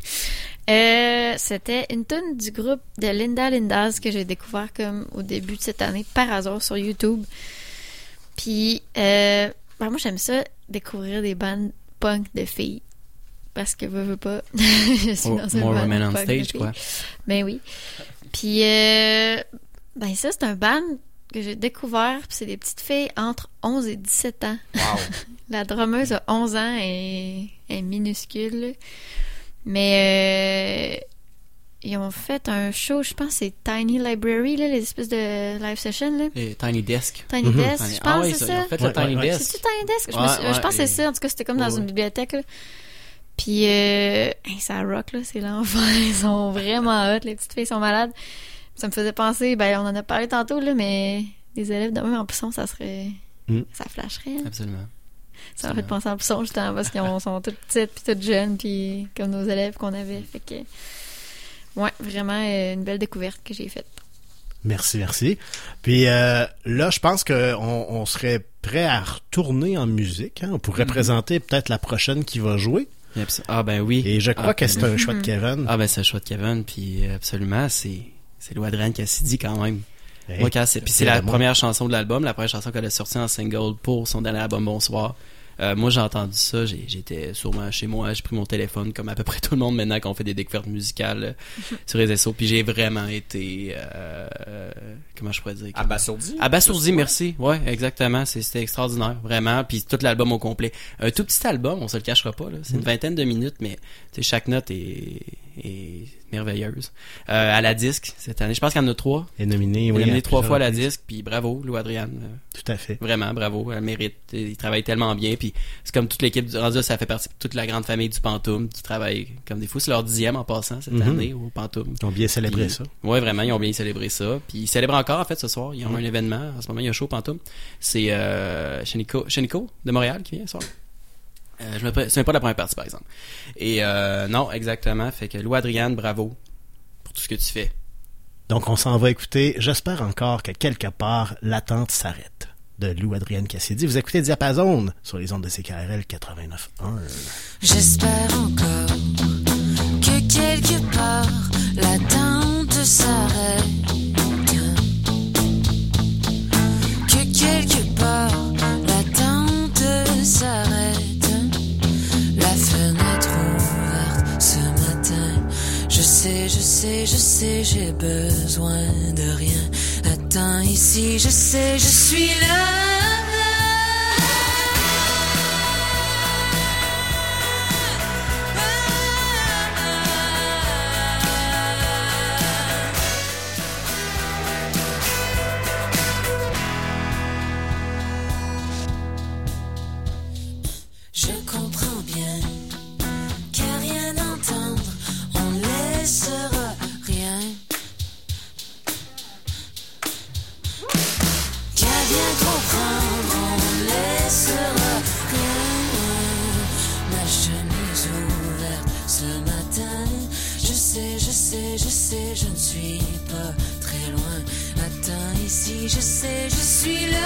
Euh, C'était une tune du groupe de Linda Lindas que j'ai découvert comme au début de cette année par hasard sur YouTube. Puis euh, ben, moi j'aime ça découvrir des bandes punk de filles parce que veux, veux pas. je suis More- dans une more women on stage, quoi. Ben oui. Puis euh, ben ça c'est un band que j'ai découvert, puis c'est des petites filles entre 11 et 17 ans. La drummeuse a 11 ans et est minuscule. Mais euh, ils ont fait un show, je pense, c'est Tiny Library, là, les espèces de live session. Là. Et Tiny Desk. Tiny Mhm. Desk, Tiny- je Ah pense oui, c'est ça, ça. ils ont fait le Tiny Desk. C'est-tu Tiny Desk? Je, me Ouais, suis- je ouais, pense que c'est ça. En tout cas, c'était comme dans Ouais, une bibliothèque. Là. Puis, euh, hey, ça rock, là, c'est l'enfer. Ils sont vraiment hot. Les petites filles sont malades. Ça me faisait penser, ben, on en a parlé tantôt, là, mais des élèves de même en pousson, ça serait. Mm. Ça flasherait. hein. Absolument. Ça m'a fait penser en pousson, justement, parce qu'ils ont- sont toutes petites, puis toutes jeunes, puis comme nos élèves qu'on avait. Fait que. Ouais, vraiment euh, une belle découverte que j'ai faite. Merci, merci. Puis euh, là, je pense qu'on on serait prêt à retourner en musique. hein. On pourrait Mhm. présenter peut-être la prochaine qui va jouer. Ah ben oui. Et je crois Ah, que c'est ben- un choix de Kevin. Ah ben c'est un choix de Kevin, puis euh, absolument, c'est c'est Lou Adrienne Cassidy quand même. Hey, c'est puis c'est la première chanson de l'album, la première chanson qu'elle a sortie en single pour son dernier album Bonsoir. Euh, moi, j'ai entendu ça, j'ai- j'étais sûrement chez moi, j'ai pris mon téléphone comme à peu près tout le monde maintenant qu'on fait des découvertes musicales euh, sur les réseaux, puis j'ai vraiment été euh, comment je pourrais dire? Abasourdi. Abasourdi, merci. Ouais, exactement, c'est- c'était extraordinaire, vraiment, puis tout l'album au complet. Un tout petit album, on se le cachera pas là, c'est une Mm. vingtaine de minutes mais tu sais, chaque note est, est merveilleuse. Euh, à la disque cette année, je pense qu'il y en a trois. Est nominé, Elle est oui, nominée trois fois à la disque, puis bravo, Lou Adriane. Euh, Tout à fait. Vraiment, bravo, elle mérite. Il travaille tellement bien, puis c'est comme toute l'équipe du là, ça fait partie de toute la grande famille du Pantoum qui travaille comme des fous. C'est leur dixième en passant cette Mhm. année au Pantoum. Ils ont bien célébré Puis- ça. Ouais, vraiment, ils ont bien célébré ça. Puis ils célèbrent encore en fait ce soir. Ils ont Mhm. un événement en ce moment. Il y a un show Pantoum. C'est euh, Shenico, Shenico de Montréal qui vient ce soir. Euh, je me souviens pas de la première partie par exemple. Et euh, non, exactement. Fait que Lou Adriane, bravo pour tout ce que tu fais. Donc, on s'en va écouter. J'espère encore que quelque part, l'attente s'arrête. De Lou Adrienne Cassidy. Vous écoutez Diapason sur les ondes de CKRL 89.1. J'espère encore que quelque part l'attente s'arrête. Je sais, j'ai besoin de rien. Attends ici, je sais, je suis là. Je sais, je ne suis pas très loin. Attends ici, je sais, je suis là.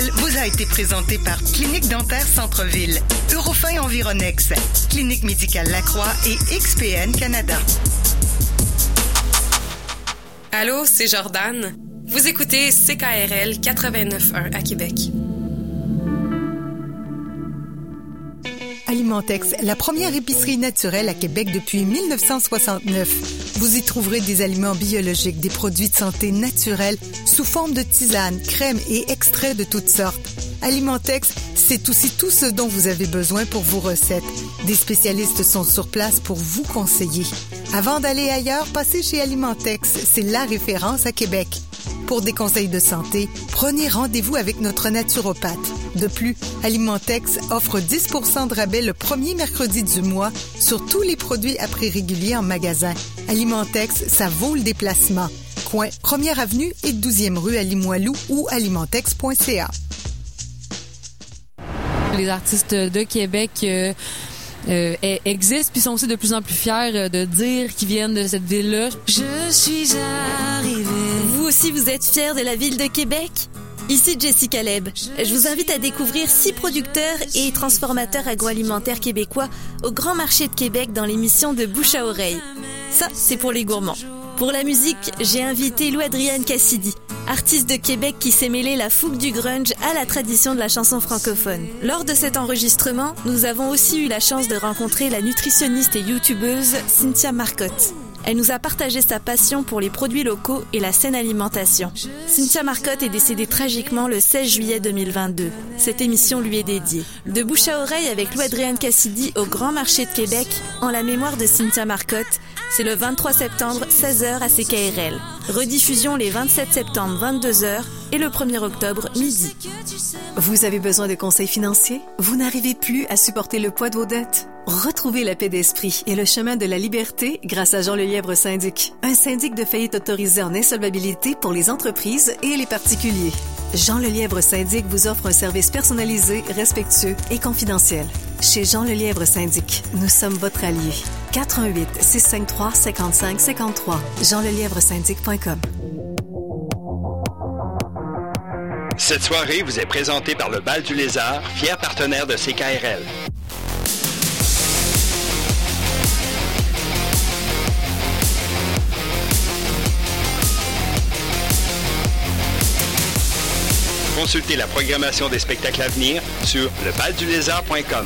Vous a été présenté par Clinique Dentaire Centre-Ville, Eurofin Environex, Clinique Médicale Lacroix et XPN Canada. Allô, c'est Jordan. Vous écoutez CKRL 89.1 à Québec. Alimentex, la première épicerie naturelle à Québec depuis 1969. Vous y trouverez des aliments biologiques, des produits de santé naturels sous forme de tisanes, crèmes et extraits de toutes sortes. Alimentex, c'est aussi tout ce dont vous avez besoin pour vos recettes. Des spécialistes sont sur place pour vous conseiller. Avant d'aller ailleurs, passez chez Alimentex, c'est la référence à Québec. Pour des conseils de santé, prenez rendez-vous avec notre naturopathe. De plus, Alimentex offre 10% de rabais le premier mercredi du mois sur tous les produits à prix régulier en magasin. Alimentex, ça vaut le déplacement. Coin 1er avenue et 12e rue à Limoilou ou alimentex.ca. Les artistes de Québec euh, euh, e- existent puis sont aussi de plus en plus fiers euh, de dire qu'ils viennent de cette ville-là. Je suis arrivée. Vous aussi, vous êtes fiers de la ville de Québec? Ici Jessica Leb. Je vous invite à découvrir six producteurs et transformateurs agroalimentaires québécois au Grand Marché de Québec dans l'émission de Bouche à oreille. Ça, c'est pour les gourmands. Pour la musique, j'ai invité Lou Adrienne Cassidy, artiste de Québec qui s'est mêlé la fougue du grunge à la tradition de la chanson francophone. Lors de cet enregistrement, nous avons aussi eu la chance de rencontrer la nutritionniste et youtubeuse Cynthia Marcotte. Elle nous a partagé sa passion pour les produits locaux et la saine alimentation. Cynthia Marcotte est décédée tragiquement le 16 juillet 2022. Cette émission lui est dédiée. De bouche à oreille avec Lou-Adrienne Cassidy au Grand Marché de Québec, en la mémoire de Cynthia Marcotte, c'est le 23 septembre, 16h à CKRL. Rediffusion les 27 septembre, 22h et le 1er octobre, midi. Vous avez besoin de conseils financiers? Vous n'arrivez plus à supporter le poids de vos dettes? Retrouvez la paix d'esprit et le chemin de la liberté grâce à Jean Lelièvre Syndic, un syndic de faillite autorisé en insolvabilité pour les entreprises et les particuliers. Jean Lelièvre Syndic vous offre un service personnalisé, respectueux et confidentiel. Chez Jean Lelièvre Syndic, nous sommes votre allié. 418 653 55 53 jeanlelièvresyndic.com Cette soirée vous est présentée par le Bal du Lézard, fier partenaire de CKRL. Consultez la programmation des spectacles à venir sur lebaldulézard.com.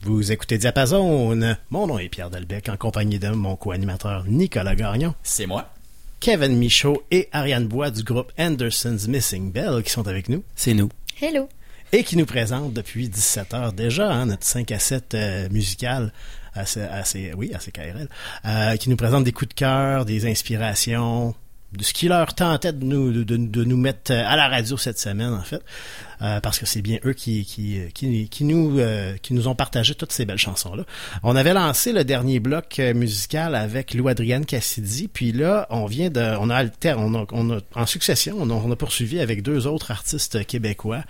Vous écoutez Diapason. Mon nom est Pierre Delbecq, en compagnie de mon co-animateur Nicolas Gagnon. C'est moi. Kevin Michaud et Ariane Bois du groupe Anderson's Missing Bell qui sont avec nous. C'est nous. Hello. Et qui nous présentent depuis 17 heures déjà, hein, notre 5 à 7 euh, musical à, C- à C- oui, à CKRL, euh, qui nous présente des coups de cœur, des inspirations, de ce qui leur tentait de nous, de, de- nous mettre à la radio cette semaine, en fait. Euh, parce que c'est bien eux qui, qui, qui, nous, euh, qui nous ont partagé toutes ces belles chansons-là. On avait lancé le dernier bloc euh, musical avec Lou-Adrienne Cassidy, puis là, on vient de, on a alter, on a, on a- en succession, on a, on a poursuivi avec deux autres artistes québécois.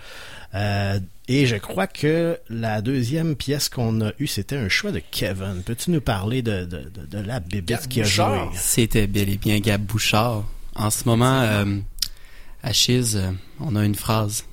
Euh, et je crois que la deuxième pièce qu'on a eue, c'était un choix de Kevin. Peux-tu nous parler de, de, de, de la bébête qui a joué? C'était bel et bien Gab Bouchard. En ce moment, euh, à Chiz, euh, on a une phrase.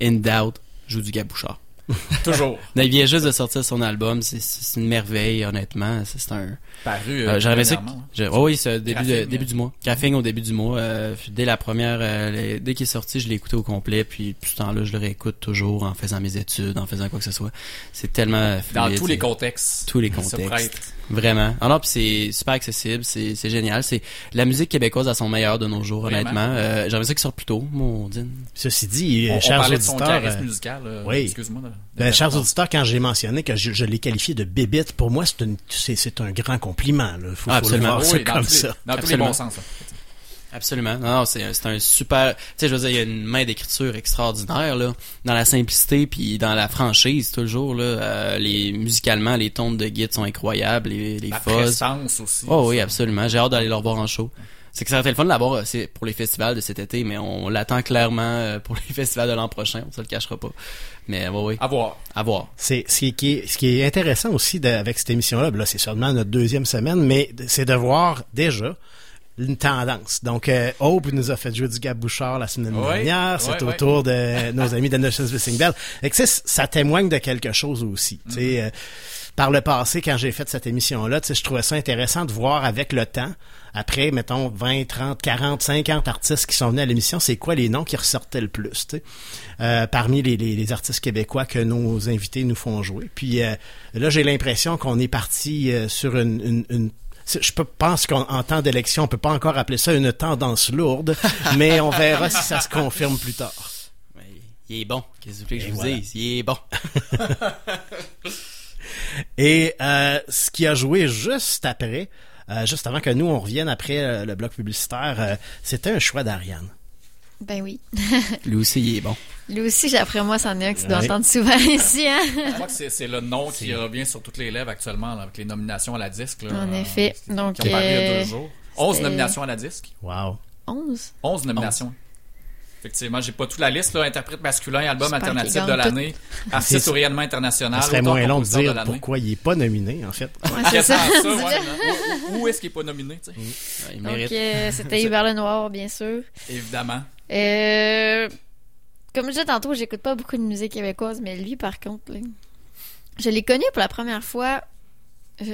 In doubt, joue du Gab Bouchard. Toujours. Il vient juste de sortir son album. C'est- une merveille, honnêtement. C'est un... Paru, euh, J'aurais ça- hein. je- oh oui, c'est début, de- début euh. du mois. Graphing au début du mois. Euh, dès la première, euh, les- dès qu'il est sorti, je l'ai écouté au complet. Puis, depuis ce temps-là, je le réécoute toujours en faisant mes études, en faisant quoi que ce soit. C'est tellement Dans fluide, tous les contextes. Tous les contextes. Vraiment. Alors, puis c'est super accessible, c'est c'est génial. C'est la musique québécoise à son meilleur de nos jours, Vraiment. honnêtement. Euh, J'aimerais ça qu'il sorte plus tôt, mon Dieu. Ceci dit, On- euh, on chers parlait de son auditeurs, euh, musical, euh, oui. excuse-moi de- de Ben, chers auditeurs, quand j'ai mentionné que je, je l'ai qualifié de bébite, pour moi, c'est une- c'est c'est un grand compliment. Là. Faut, faut le Absolument. voir Oui, dans comme tous les- ça. dans tous les bons sens. hein. Absolument. Non, non, c'est un- c'est un super. Tu sais, je veux dire, il y a une main d'écriture extraordinaire là, dans la simplicité puis dans la franchise toujours là. Euh, les musicalement, les tons de guide sont incroyables, les, les La fuzz. prestance aussi. Oh oui, absolument. J'ai hâte d'aller le revoir en show. C'est que ça aurait été le fun de l'avoir euh, c'est pour les festivals de cet été, mais on l'attend clairement euh, pour les festivals de l'an prochain. On se le cachera pas. Mais oui, oui. À voir. À voir. C'est ce qui est ce qui est intéressant aussi de- avec cette émission-là. ben Là, c'est seulement notre deuxième semaine, mais c'est de voir déjà une tendance. Donc, euh, Hope nous a fait jouer du Gab Bouchard la semaine dernière. C'est ouais, au tour de nos amis d'Anderson's Missing Bell. Et que, ça témoigne de quelque chose aussi. Mm-hmm. euh, par le passé, quand j'ai fait cette émission-là, je trouvais ça intéressant de voir avec le temps, après, mettons, 20, 30, 40, 50 artistes qui sont venus à l'émission, c'est quoi les noms qui ressortaient le plus, euh, parmi les, les, les artistes québécois que nos invités nous font jouer. Puis euh, là, j'ai l'impression qu'on est parti euh, sur une, une, une je pense qu'en temps d'élection, on peut pas encore appeler ça une tendance lourde, mais on verra si ça se confirme plus tard. Il est bon. Qu'est-ce que je vous voilà. dise? Il est bon. Et euh, ce qui a joué juste après, euh, juste avant que nous on revienne après euh, le bloc publicitaire, c'était un choix d'Ariane. Ben oui. Lui aussi, il est bon. Lui aussi, après moi, c'en est un que tu dois entendre souvent ici, hein? Je crois que c'est c'est le nom qui revient sur toutes les lèvres actuellement là, avec les nominations à la disque. Là, En euh, effet. Donc, qui ont paru il y a euh, deux jours. 11 c'était- nominations à la disque. Wow. 11? 11 nominations. Effectivement, j'ai pas toute la liste, là. Interprète masculin, album alternatif de l'année, artiste au rayonnement international, Ça serait moins long de dire pourquoi il est pas nominé, en fait. Ouais, ça. Ouais. Où, où est-ce qu'il est pas nominé, tu sais? il Donc, mérite. euh, c'était Hubert Lenoir, bien sûr. Évidemment. Euh, comme je disais tantôt, j'écoute pas beaucoup de musique québécoise, mais lui, par contre, là, je l'ai connu pour la première fois. je-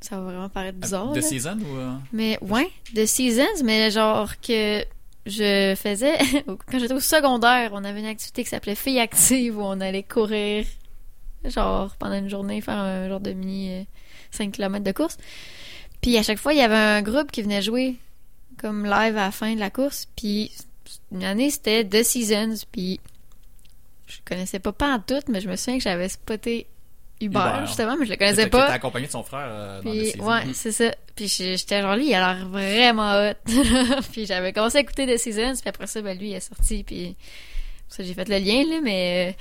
ça va vraiment paraître bizarre. De là. Season ou... euh? Mais ouais, de Seasons, mais genre que je faisais quand j'étais au secondaire, on avait une activité qui s'appelait Filles actives où on allait courir genre pendant une journée, faire un genre de mini euh, 5 km de course. Puis à chaque fois, il y avait un groupe qui venait jouer comme live à la fin de la course. Puis une année, c'était The Seasons. Puis je connaissais pas pas en tout, mais je me souviens que j'avais spoté Hubert, justement, mais je le connaissais pas. accompagné de son frère euh, dans Puis, ouais, c'est ça. Puis j'étais genre, lui, il a l'air vraiment hot. puis j'avais commencé à écouter The Seasons, puis après ça, ben, lui, il est sorti, puis ça, j'ai fait le lien, là, mais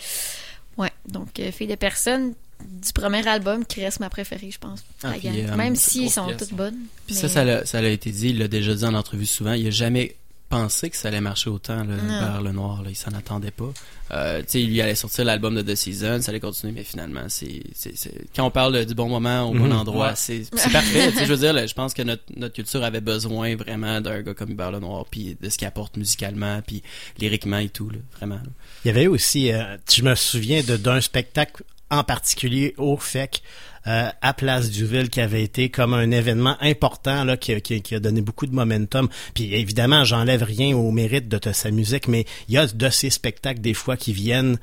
euh, ouais. Donc, euh, Fille de personne, du premier album, qui reste ma préférée, je pense. Ah, puis, euh, Même grosse sont pièce, toutes hein. bonnes. Puis mais- ça, ça l'a, ça l'a été dit, il l'a déjà dit en entrevue souvent. Il a jamais pensé que ça allait marcher autant, là, vers le noir. Là. Il s'en attendait pas. Euh, tu sais, il lui allait sortir l'album de The Season, ça allait continuer, mais finalement, c'est, c'est, c'est- quand on parle du bon moment au bon Mhm. endroit, Ouais. c'est, c'est parfait. tu sais, je veux dire, là, je pense que notre, notre culture avait besoin vraiment d'un gars comme Hubert Lenoir, puis de ce qu'il apporte musicalement, puis lyriquement et tout, là, vraiment. là. Il y avait aussi, euh, je me souviens de d'un spectacle en particulier au FEC euh, à Place Duville qui avait été comme un événement important là qui, a- donné beaucoup de momentum. Puis évidemment, j'enlève rien au mérite de, de sa musique, mais il y a de ces spectacles des fois qui viennent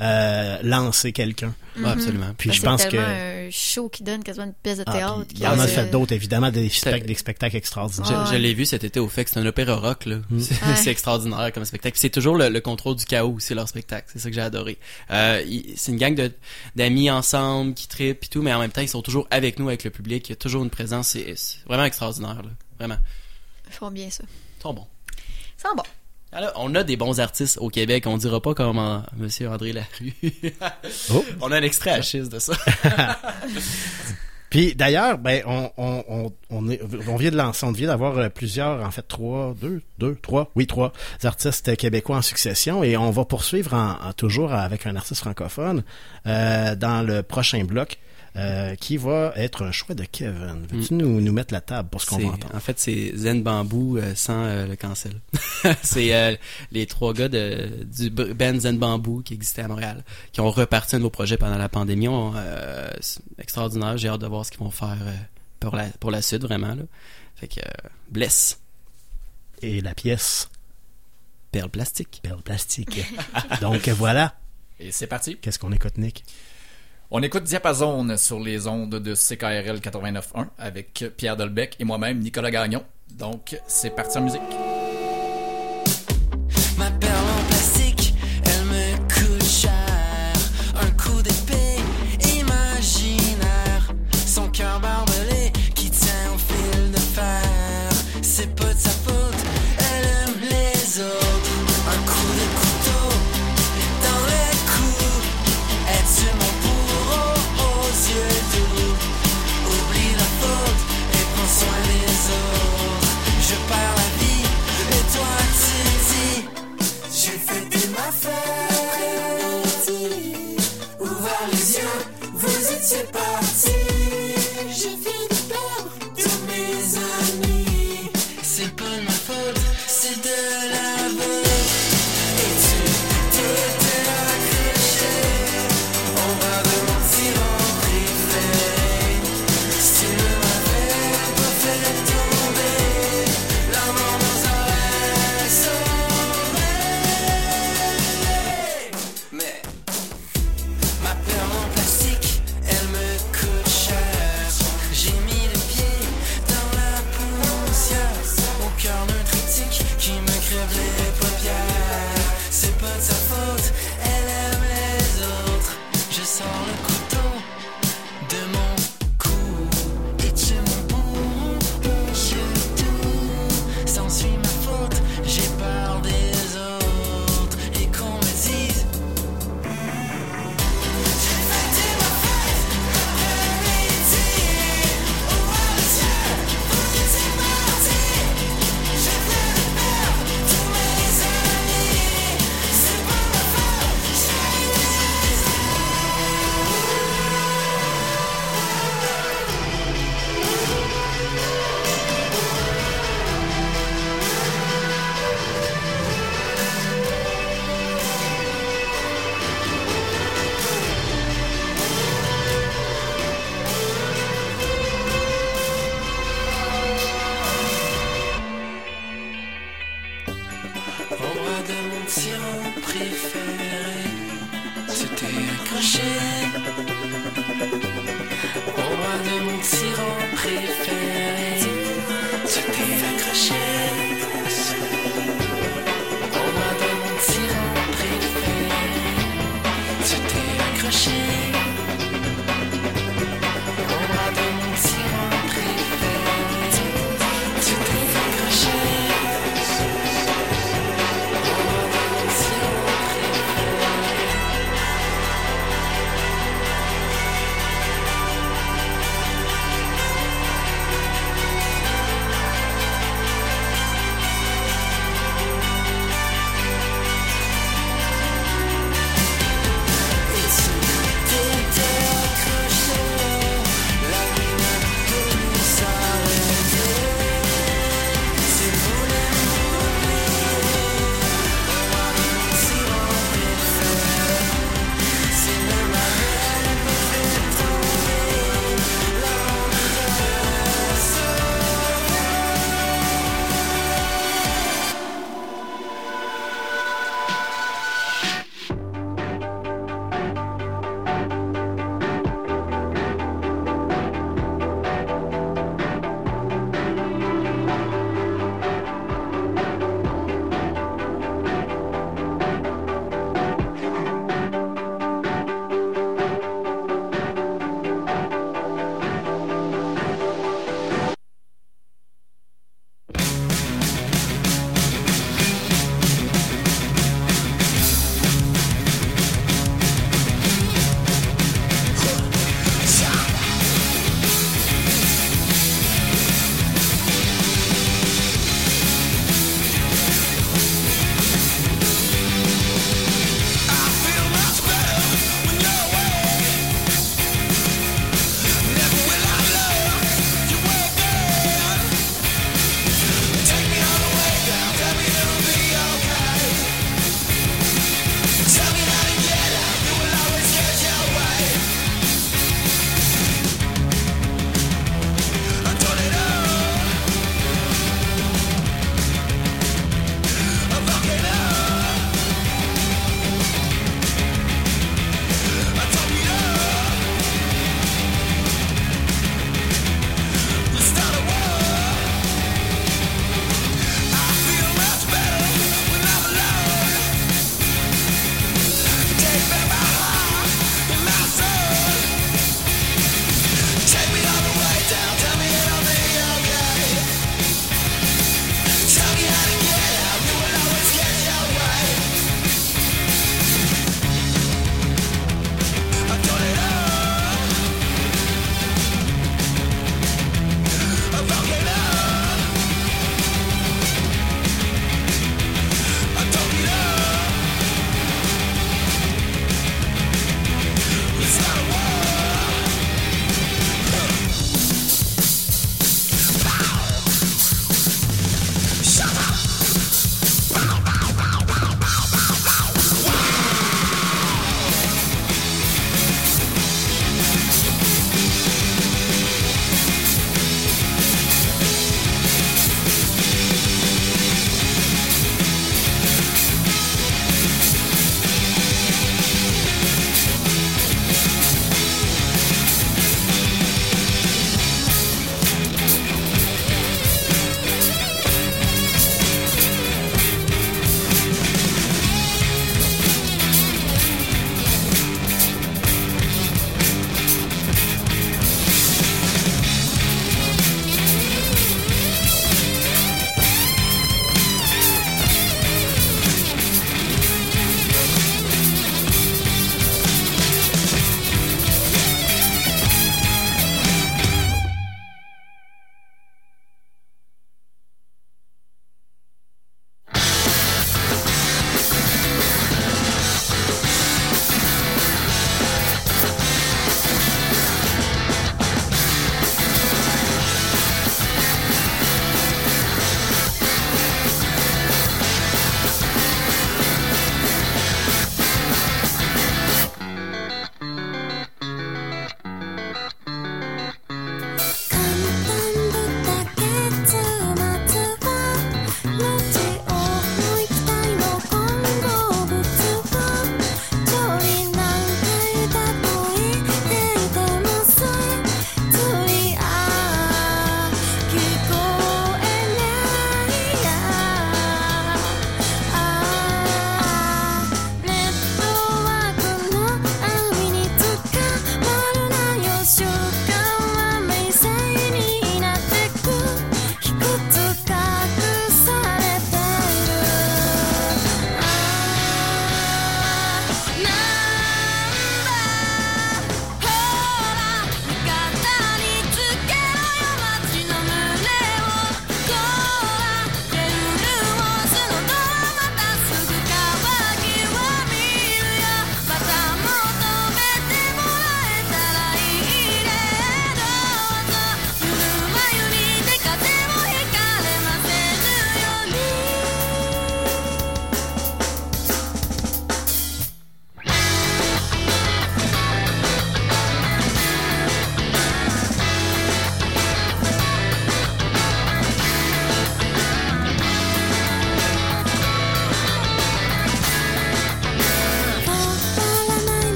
euh, lancer quelqu'un. Mhm. absolument. Puis Ben, je pense que un show qui donne quasiment une pièce de Ah, théâtre. il en a fait d'autres évidemment des spectacles, des spectacles extraordinaires. Je, je l'ai vu cet été au FEC, c'est un opéra rock, là. C'est, Ouais. c'est extraordinaire comme spectacle. Puis C'est toujours le, le contrôle du chaos, c'est leur spectacle. C'est ça que j'ai adoré. Euh, c'est une gang de, d'amis ensemble qui trippent et tout, mais en même temps, ils sont toujours avec nous, avec le public. Il y a toujours une présence. C'est, c'est vraiment extraordinaire, là. Vraiment. Ils font bien ça. Ils sont bons. Ils sont bons. Alors, on a des bons artistes au Québec. On dira pas comme euh, Monsieur André Larue. Oh. On a un extrait à schiste de ça. Puis d'ailleurs, ben on on on on, est- on vient de lancer, on vient d'avoir euh, plusieurs, en fait trois, deux, deux, trois, oui trois artistes québécois en succession et on va poursuivre en, en- toujours avec un artiste francophone euh, dans le prochain bloc. Euh, qui va être un choix de Kevin. Veux-tu nous, nous mettre la table pour ce qu'on va entendre? En fait, c'est Zen Bamboo euh, sans euh, le cancel. c'est les trois gars de, du band Zen Bamboo qui existait à Montréal, qui ont reparti un de nos projets pendant la pandémie. On, c'est extraordinaire. J'ai hâte de voir ce qu'ils vont faire pour la pour la suite vraiment. Là. Fait que bless. Et la pièce? Perle plastique. Perle plastique. Donc voilà. Et c'est parti. Qu'est-ce qu'on écoute, Nick? On écoute Diapason sur les ondes de CKRL 89.1 avec Pierre Dolbec et moi-même, Nicolas Gagnon. Donc, c'est parti en musique.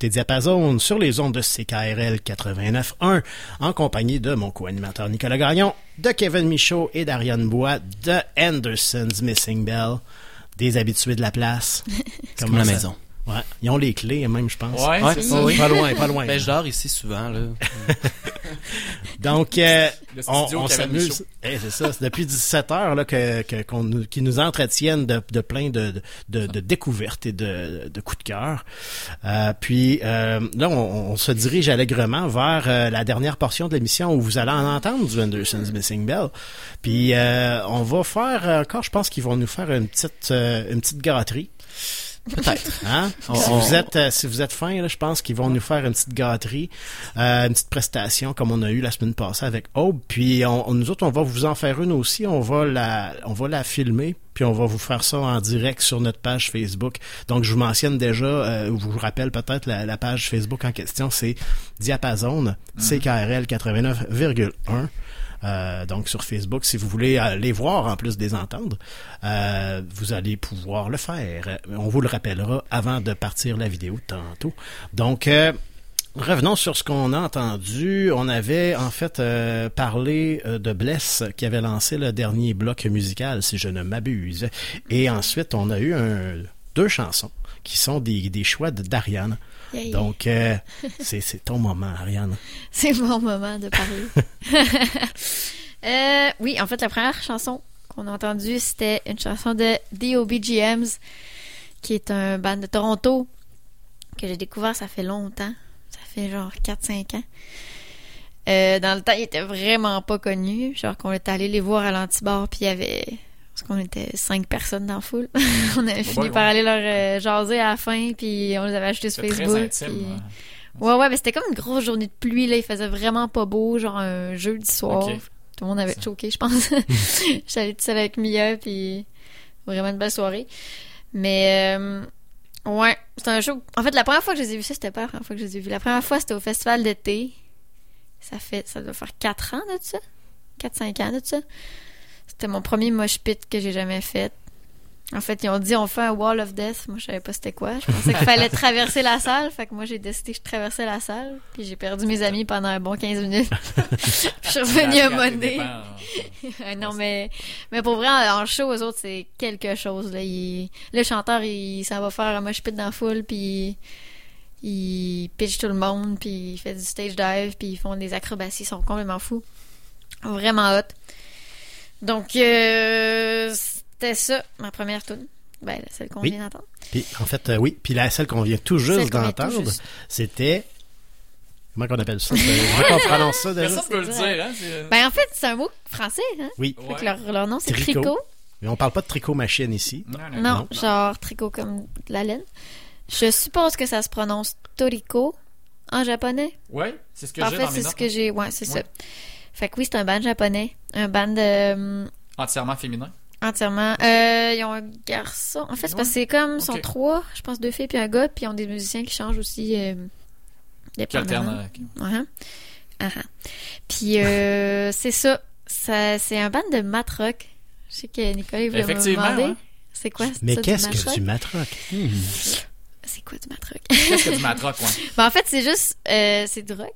Écoutez Diapason sur les ondes de CKRL 89.1 en compagnie de mon co-animateur Nicolas Gagnon, de Kevin Michaud et d'Ariane Bois de Anderson's Missing Bell, des habitués de la place. Comme la maison. Ouais, ils ont les clés même, je pense. Ouais, c'est ça. Pas loin, pas loin. Ben, je dors ici souvent, là. Donc, euh, on, s'amuse. Michaud. Eh, c'est ça. C'est depuis 17 heures là, que, que- qu'on nous, qui nous entretiennent de, de plein de, de, de découvertes et de, de coups de cœur. Euh, puis euh, là, on, on se dirige allègrement vers euh, la dernière portion de l'émission où vous allez en entendre du Anderson's Missing Bell. Puis euh, on va faire encore, je pense qu'ils vont nous faire une petite euh, une petite gâterie. Peut-être. Hein? On- si, vous êtes, euh, si vous êtes fin, là, je pense qu'ils vont nous faire une petite gâterie, euh, une petite prestation comme on a eu la semaine passée avec Aube. Puis on, on- nous autres, on va vous en faire une aussi. On va la, on va la filmer, puis on va vous faire ça en direct sur notre page Facebook. Donc je vous mentionne déjà, euh, ou je vous rappelle peut-être la, la page Facebook en question, c'est Diapason CKRL 89,1. Euh, donc sur Facebook, si vous voulez les voir en plus des entendre, euh, vous allez pouvoir le faire. On vous le rappellera avant de partir la vidéo tantôt. Donc euh, Revenons sur ce qu'on a entendu. On avait en fait parlé de Bless qui avait lancé le dernier bloc musical, si je ne m'abuse. Et ensuite, on a eu deux chansons qui sont des, des choix de d'Ariane. Yay. Donc, euh, c'est ton moment, Ariane. C'est mon moment de parler. Euh, oui, en fait, la première chanson qu'on a entendue, c'était une chanson de The OBGMs, qui est un band de Toronto que j'ai découvert ça fait longtemps. Ça fait genre 4-5 ans. Euh, dans le temps, ils étaient vraiment pas connus. Genre qu'on était allé les voir à l'antibar, puis il y avait... Parce qu'on était cinq personnes dans la foule. on avait fini ouais, par ouais. aller leur euh, jaser à la fin, puis on les avait achetés sur très Facebook. intime, puis- ouais. Ouais, mais c'était comme une grosse journée de pluie, là. Il faisait vraiment pas beau, genre un jeudi soir. Tout le monde avait choqué, je pense. J'étais allée toute seule avec Mia, puis vraiment une belle soirée. Mais, euh, ouais, c'était un show. En fait, la première fois que je les ai vus, ça, c'était pas la première fois que je les ai vus. La première fois, c'était au festival d'été. Ça fait, ça doit faire 4 ans de ça. 4-5 ans de ça. C'était mon premier mosh pit que j'ai jamais fait. En fait, ils ont dit on fait un wall of death. Moi, je savais pas c'était quoi. Je pensais qu'il fallait traverser la salle. Fait que moi, j'ai décidé que je traversais la salle. Puis j'ai perdu mes amis pendant un bon 15 minutes. Je suis revenue à dépens, Ah non, mais, mais pour vrai, en en show, eux autres, c'est quelque chose. Là. Le chanteur, il s'en va faire un mosh pit dans la foule, puis il pitch tout le monde, puis il fait du stage dive, puis ils font des acrobaties, ils sont complètement fous. Vraiment hot. Donc, euh, c'était ça, ma première tune. Ben, celle qu'on Oui. vient d'entendre. Puis, en fait, euh, oui. Puis la celle qu'on vient tout juste d'entendre, c'était... Comment qu'on appelle ça? Je qu'on prononce ça déjà. Personne peut le dire, hein? c'est- Ben, en fait, c'est un mot français, hein? Oui. Fait que leur, leur nom, c'est Tricot. Tricot. Mais on parle pas de tricot machine ici. Non, genre tricot comme de la laine. Je suppose que ça se prononce Toriko en japonais. Ouais, c'est ce que En j'ai fait, dans mes c'est ce que hein. j'ai. Ouais, c'est Ouais. ça. Fait que oui, c'est un band japonais. Un band euh, Entièrement féminin. entièrement. Euh, ils ont un garçon. En fait, c'est parce que c'est comme, ils sont trois, je pense, deux filles puis un gars, puis ils ont des musiciens qui changent aussi. Euh, Qui alternent, Ouais. Ah, ah. Puis euh, c'est ça. ça c'est un band de mat rock. Je sais que Nicolas il voulait me demander. ouais. C'est quoi Mais qu'est-ce que rock? du matrock? Hmm. C'est quoi du mat rock? Qu'est-ce que du matrock, ouais? Ben, en fait, c'est juste, euh, c'est du rock,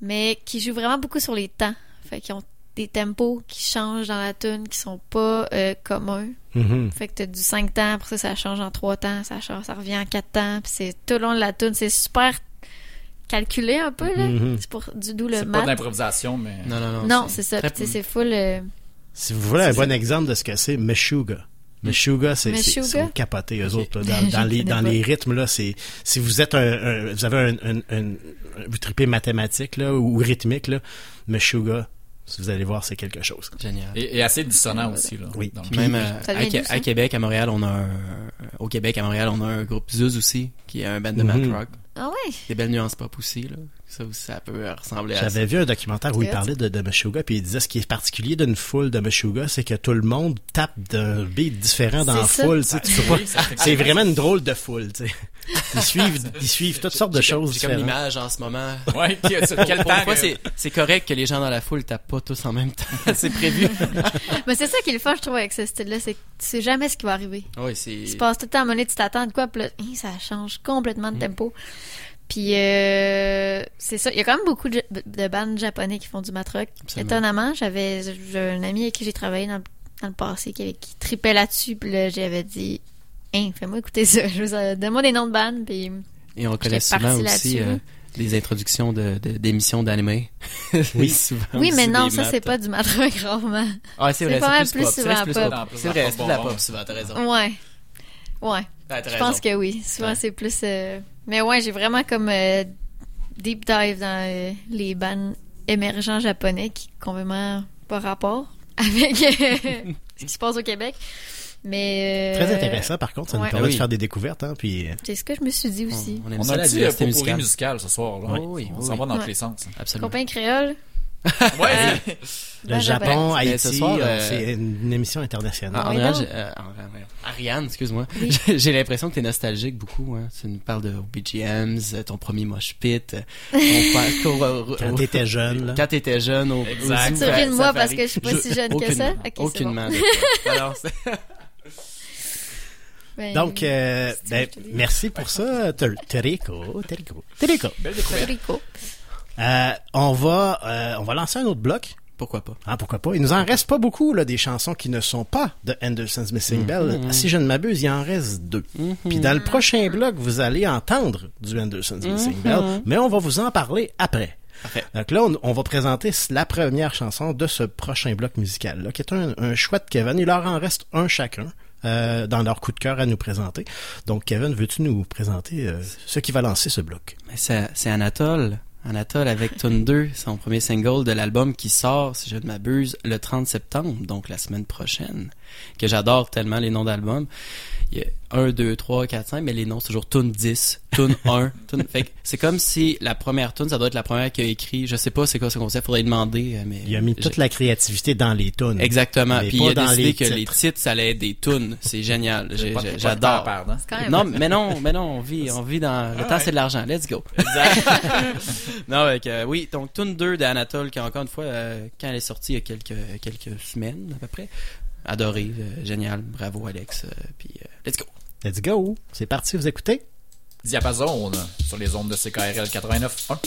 mais qui joue vraiment beaucoup sur les temps. Fait qu'ils ont des tempos qui changent dans la tune qui sont pas euh, communs. Mhm. Fait que t'as du 5 temps, après ça, ça change en 3 temps, ça change, ça revient en 4 temps, puis c'est tout le long de la tune, c'est super calculé un peu, là. Mhm. C'est pour du d'où le C'est pas de l'improvisation, mais. Non, non, Non, c'est ça. Puis tu sais, c'est full. euh, Si vous voulez un bon exemple de ce que c'est, Meshuga. Meshuga, c'est sont capotés eux autres là, dans, dans les dans pas. les rythmes là. C'est si vous êtes un, un- vous avez un, un, un- vous tripez mathématiques là ou rythmique là, Meshuga, si vous allez voir c'est quelque chose. Génial. Et, et assez dissonant aussi, là. Oui. Donc, Puis même euh, à, Québec, à Montréal, on a un, au Québec, à Montréal, on a un groupe Zuz aussi, qui est un band de Mhm. mat rock. Ah ouais? Des belles nuances pop aussi, là. Ça aussi, ça peut ressembler à ça. J'avais vu un documentaire où il C'est parlait de, de Meshuggah, puis il disait ce qui est particulier d'une foule de Meshuggah, c'est que tout le monde tape d'un beat différent dans la C'est ça. foule. tu sais, tu Oui, C'est vraiment une drôle de foule. tu sais. Ils suivent, ils suivent toutes sortes de choses J'ai comme l'image en ce moment. Ouais, puis, quel c'est, c'est correct que les gens dans la foule tapent pas tous en même temps. c'est prévu. Mais c'est ça qui est le fun, je trouve, avec ce style-là, c'est que tu sais jamais ce qui va arriver. oui, c'est. Il se passe tout le temps à donné, tu t'attends de quoi, puis là, hein, ça change complètement de tempo. Puis euh, c'est ça, il y a quand même beaucoup de, de bandes japonais qui font du matrock. Étonnamment, j'avais j'ai un ami avec qui j'ai travaillé dans, le- dans le passé qui, qui tripait là-dessus, puis là j'avais dit Hein, fais-moi écouter ça, je veux ça, donne-moi des noms de bandes, puis Et on connaît J'étais souvent aussi là-dessus, euh, là. des introductions de, de- d'émissions d'anime. Oui. souvent. Oui, mais non, ça c'est pas du matrock rarement. Ah, c'est vrai, c'est plus, plus souvent pop. pop. C'est la vrai, c'est plus la pop souvent, t'as raison. Ouais. Ouais. Je pense que oui. Souvent, c'est plus. Mais ouais, j'ai vraiment comme euh, deep dive dans euh, les bands émergents japonais qui ont vraiment pas rapport avec euh, ce qui se passe au Québec. Mais. euh, Très intéressant, par contre, ça nous permet Oui. de faire des découvertes. Hein, puis... C'est ce que je me suis dit aussi. On aime On ça, a la diversité musicale. musical ce soir. Là. Oui, oui, on oui, s'en va dans tous les sens. Absolument. Compagnie créole. Ouais. Le Japon, Haïti, ce soir, euh, euh, c'est une, émission internationale. Ah, euh. Ariane, excuse-moi. Oui. J'ai- l'impression que t'es nostalgique beaucoup. Hein. Tu nous parles de BGMs, euh, ton premier mosh pit, euh, ton parcours Quand t'étais jeune, là. Quand t'étais jeune, au, Exact. Tu ris de moi parce que je suis pas si jeune que ça? Ok, c'est aucunement. bon. Alors, Ben, Donc, euh, ben, merci pour ça, Ter- Terrico. Terrico. Terrico. Euh, on va, euh, on va lancer un autre bloc. Pourquoi pas? Ah, pourquoi pas? Il nous en reste pas beaucoup, là, des chansons qui ne sont pas de Anderson's Missing Mhm. Bell. Si je ne m'abuse, il en reste deux. Puis dans le prochain bloc, vous allez entendre du Anderson's Missing Bell, mais on va vous en parler après. Parfait. Donc là, on, on va présenter la première chanson de ce prochain bloc musical, là, qui est un, un choix de Kevin. Il leur en reste un chacun. euh, dans leur coup de cœur à nous présenter. Donc, Kevin, veux-tu nous présenter euh, ce qui va lancer ce bloc? C'est Anatole. Anatole avec Tune 2, son premier single de l'album qui sort, si je ne m'abuse, le 30 septembre, donc la semaine prochaine. Que j'adore tellement les noms d'albums. Il y a 1, 2, 3, 4, 5, mais les noms, c'est toujours Tune 10, Tune 1. Tune... Fait c'est comme si la première tune, ça doit être la première qu'il a écrit. Je sais pas c'est quoi ce concept, faudrait demander, euh, mais. Il a mis toute la créativité dans les tunes. Exactement. Mais Puis pas il a dans décidé les que titres. les titres, ça allait être des tunes. C'est génial. J'adore. hein. Non, mais non, mais non, on vit, on vit dans le Ah temps, ouais. c'est de l'argent. Let's go. non, avec, euh, oui, donc Tune 2 d'Anatole, qui encore une fois, euh, quand elle est sortie il y a quelques, quelques semaines à peu près, adoré, euh, génial, bravo Alex, euh, puis euh, let's go. Let's go. C'est parti, vous écoutez? Diapason sur les ondes de CKRL 89.1.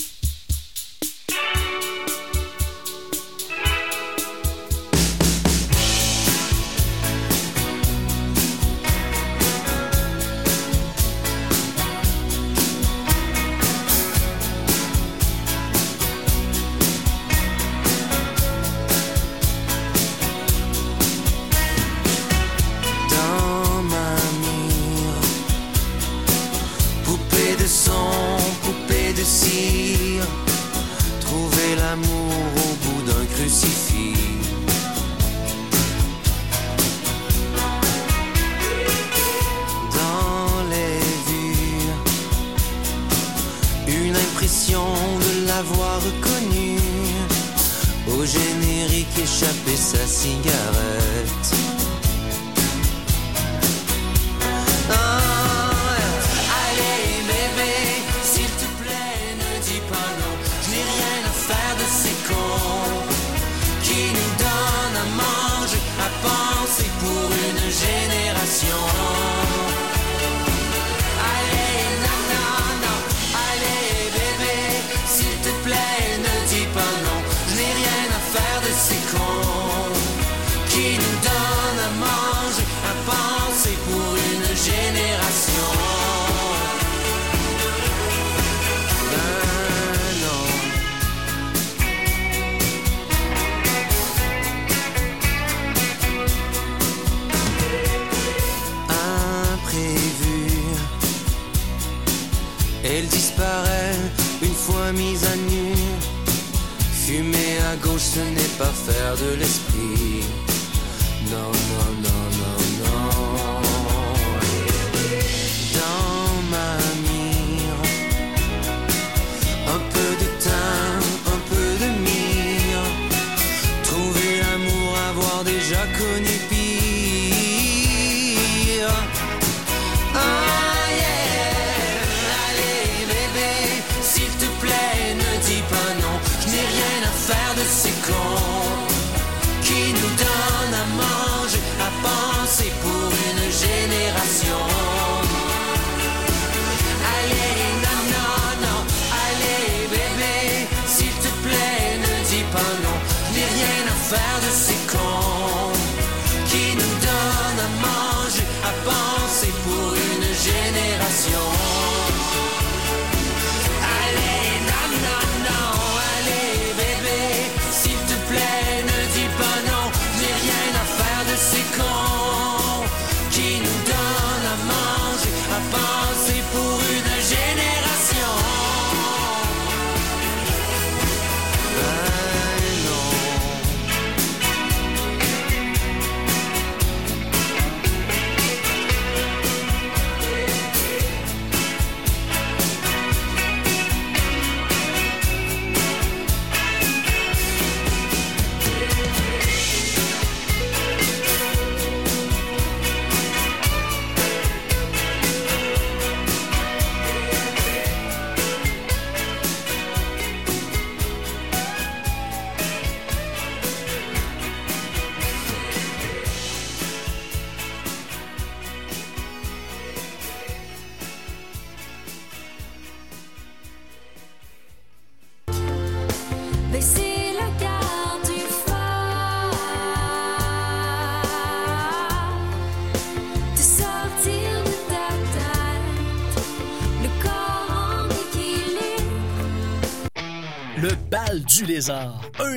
l'avoir reconnue. Au générique échappé sa cigarette. Mise à nu. Fumer à gauche, ce n'est pas faire de l'esprit.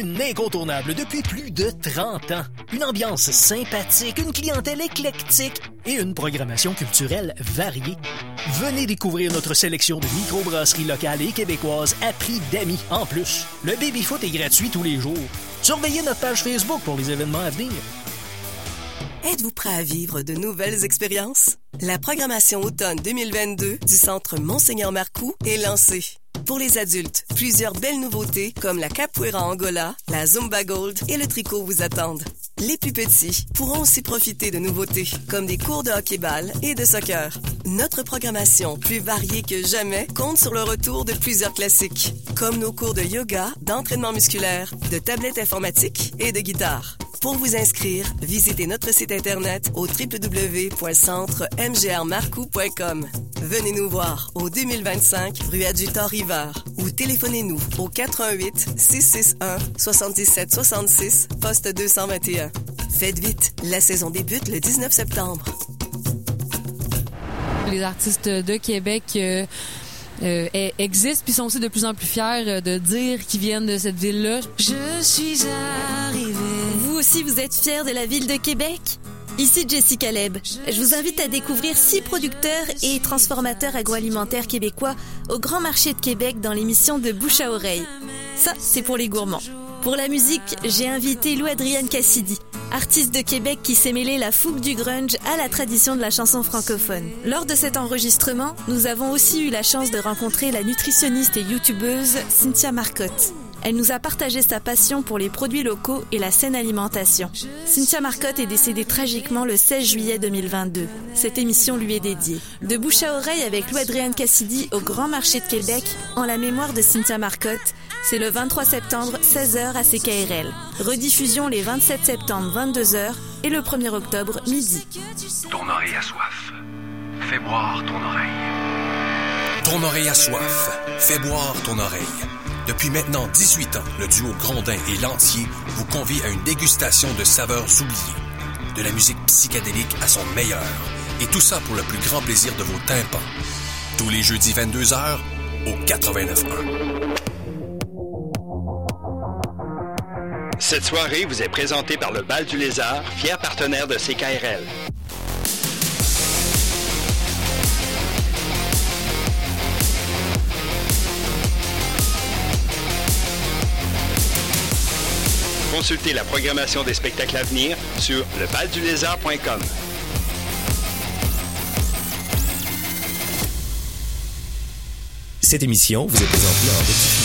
Un incontournable depuis plus de 30 ans. Une ambiance sympathique, une clientèle éclectique et une programmation culturelle variée. Venez découvrir notre sélection de microbrasseries locales et québécoises à prix d'amis. En plus, le baby-foot est gratuit tous les jours. Surveillez notre page Facebook pour les événements à venir. Êtes-vous prêt à vivre de nouvelles expériences? La programmation automne 2022 du Centre Monseigneur Marcoux est lancée. Pour les adultes, plusieurs belles nouveautés comme la capoeira Angola, la Zumba Gold et le tricot vous attendent. Les plus petits pourront aussi profiter de nouveautés comme des cours de hockey-ball et de soccer. Notre programmation, plus variée que jamais, compte sur le retour de plusieurs classiques, comme nos cours de yoga, d'entraînement musculaire, de tablettes informatiques et de guitare. Pour vous inscrire, visitez notre site internet au www.centremgrmarcou.com. Venez nous voir au 2025 rue Adjutant Rivard ou téléphonez-nous au 88 661 77 66 poste 221. Faites vite, la saison débute le 19 septembre. Les artistes de Québec euh, euh, e- existent puis sont aussi de plus en plus fiers euh, de dire qu'ils viennent de cette ville-là. Je suis arrivée. Vous aussi, vous êtes fiers de la ville de Québec? Ici Jessica Leb. Je vous invite à découvrir six producteurs et transformateurs agroalimentaires québécois au Grand Marché de Québec dans l'émission de Bouche à oreille. Ça, c'est pour les gourmands. Pour la musique, j'ai invité Lou Adrienne Cassidy, artiste de Québec qui s'est mêlé la fougue du grunge à la tradition de la chanson francophone. Lors de cet enregistrement, nous avons aussi eu la chance de rencontrer la nutritionniste et youtubeuse Cynthia Marcotte. Elle nous a partagé sa passion pour les produits locaux et la saine alimentation. Cynthia Marcotte est décédée tragiquement le 16 juillet 2022. Cette émission lui est dédiée. De bouche à oreille avec Lou-Adrienne Cassidy au Grand Marché de Québec, en la mémoire de Cynthia Marcotte, c'est le 23 septembre, 16h à CKRL. Rediffusion les 27 septembre, 22h et le 1er octobre, midi. Ton oreille a soif. Fais boire ton oreille. Ton oreille a soif. Fais boire ton oreille. Depuis maintenant 18 ans, le duo Grondin et Lantier vous convie à une dégustation de saveurs oubliées. De la musique psychédélique à son meilleur. Et tout ça pour le plus grand plaisir de vos tympans. Tous les jeudis 22h au 89.1. Cette soirée vous est présentée par le Bal du Lézard, fier partenaire de CKRL. Consultez la programmation des spectacles à venir sur lebaldulézard.com. Cette émission vous est présentée en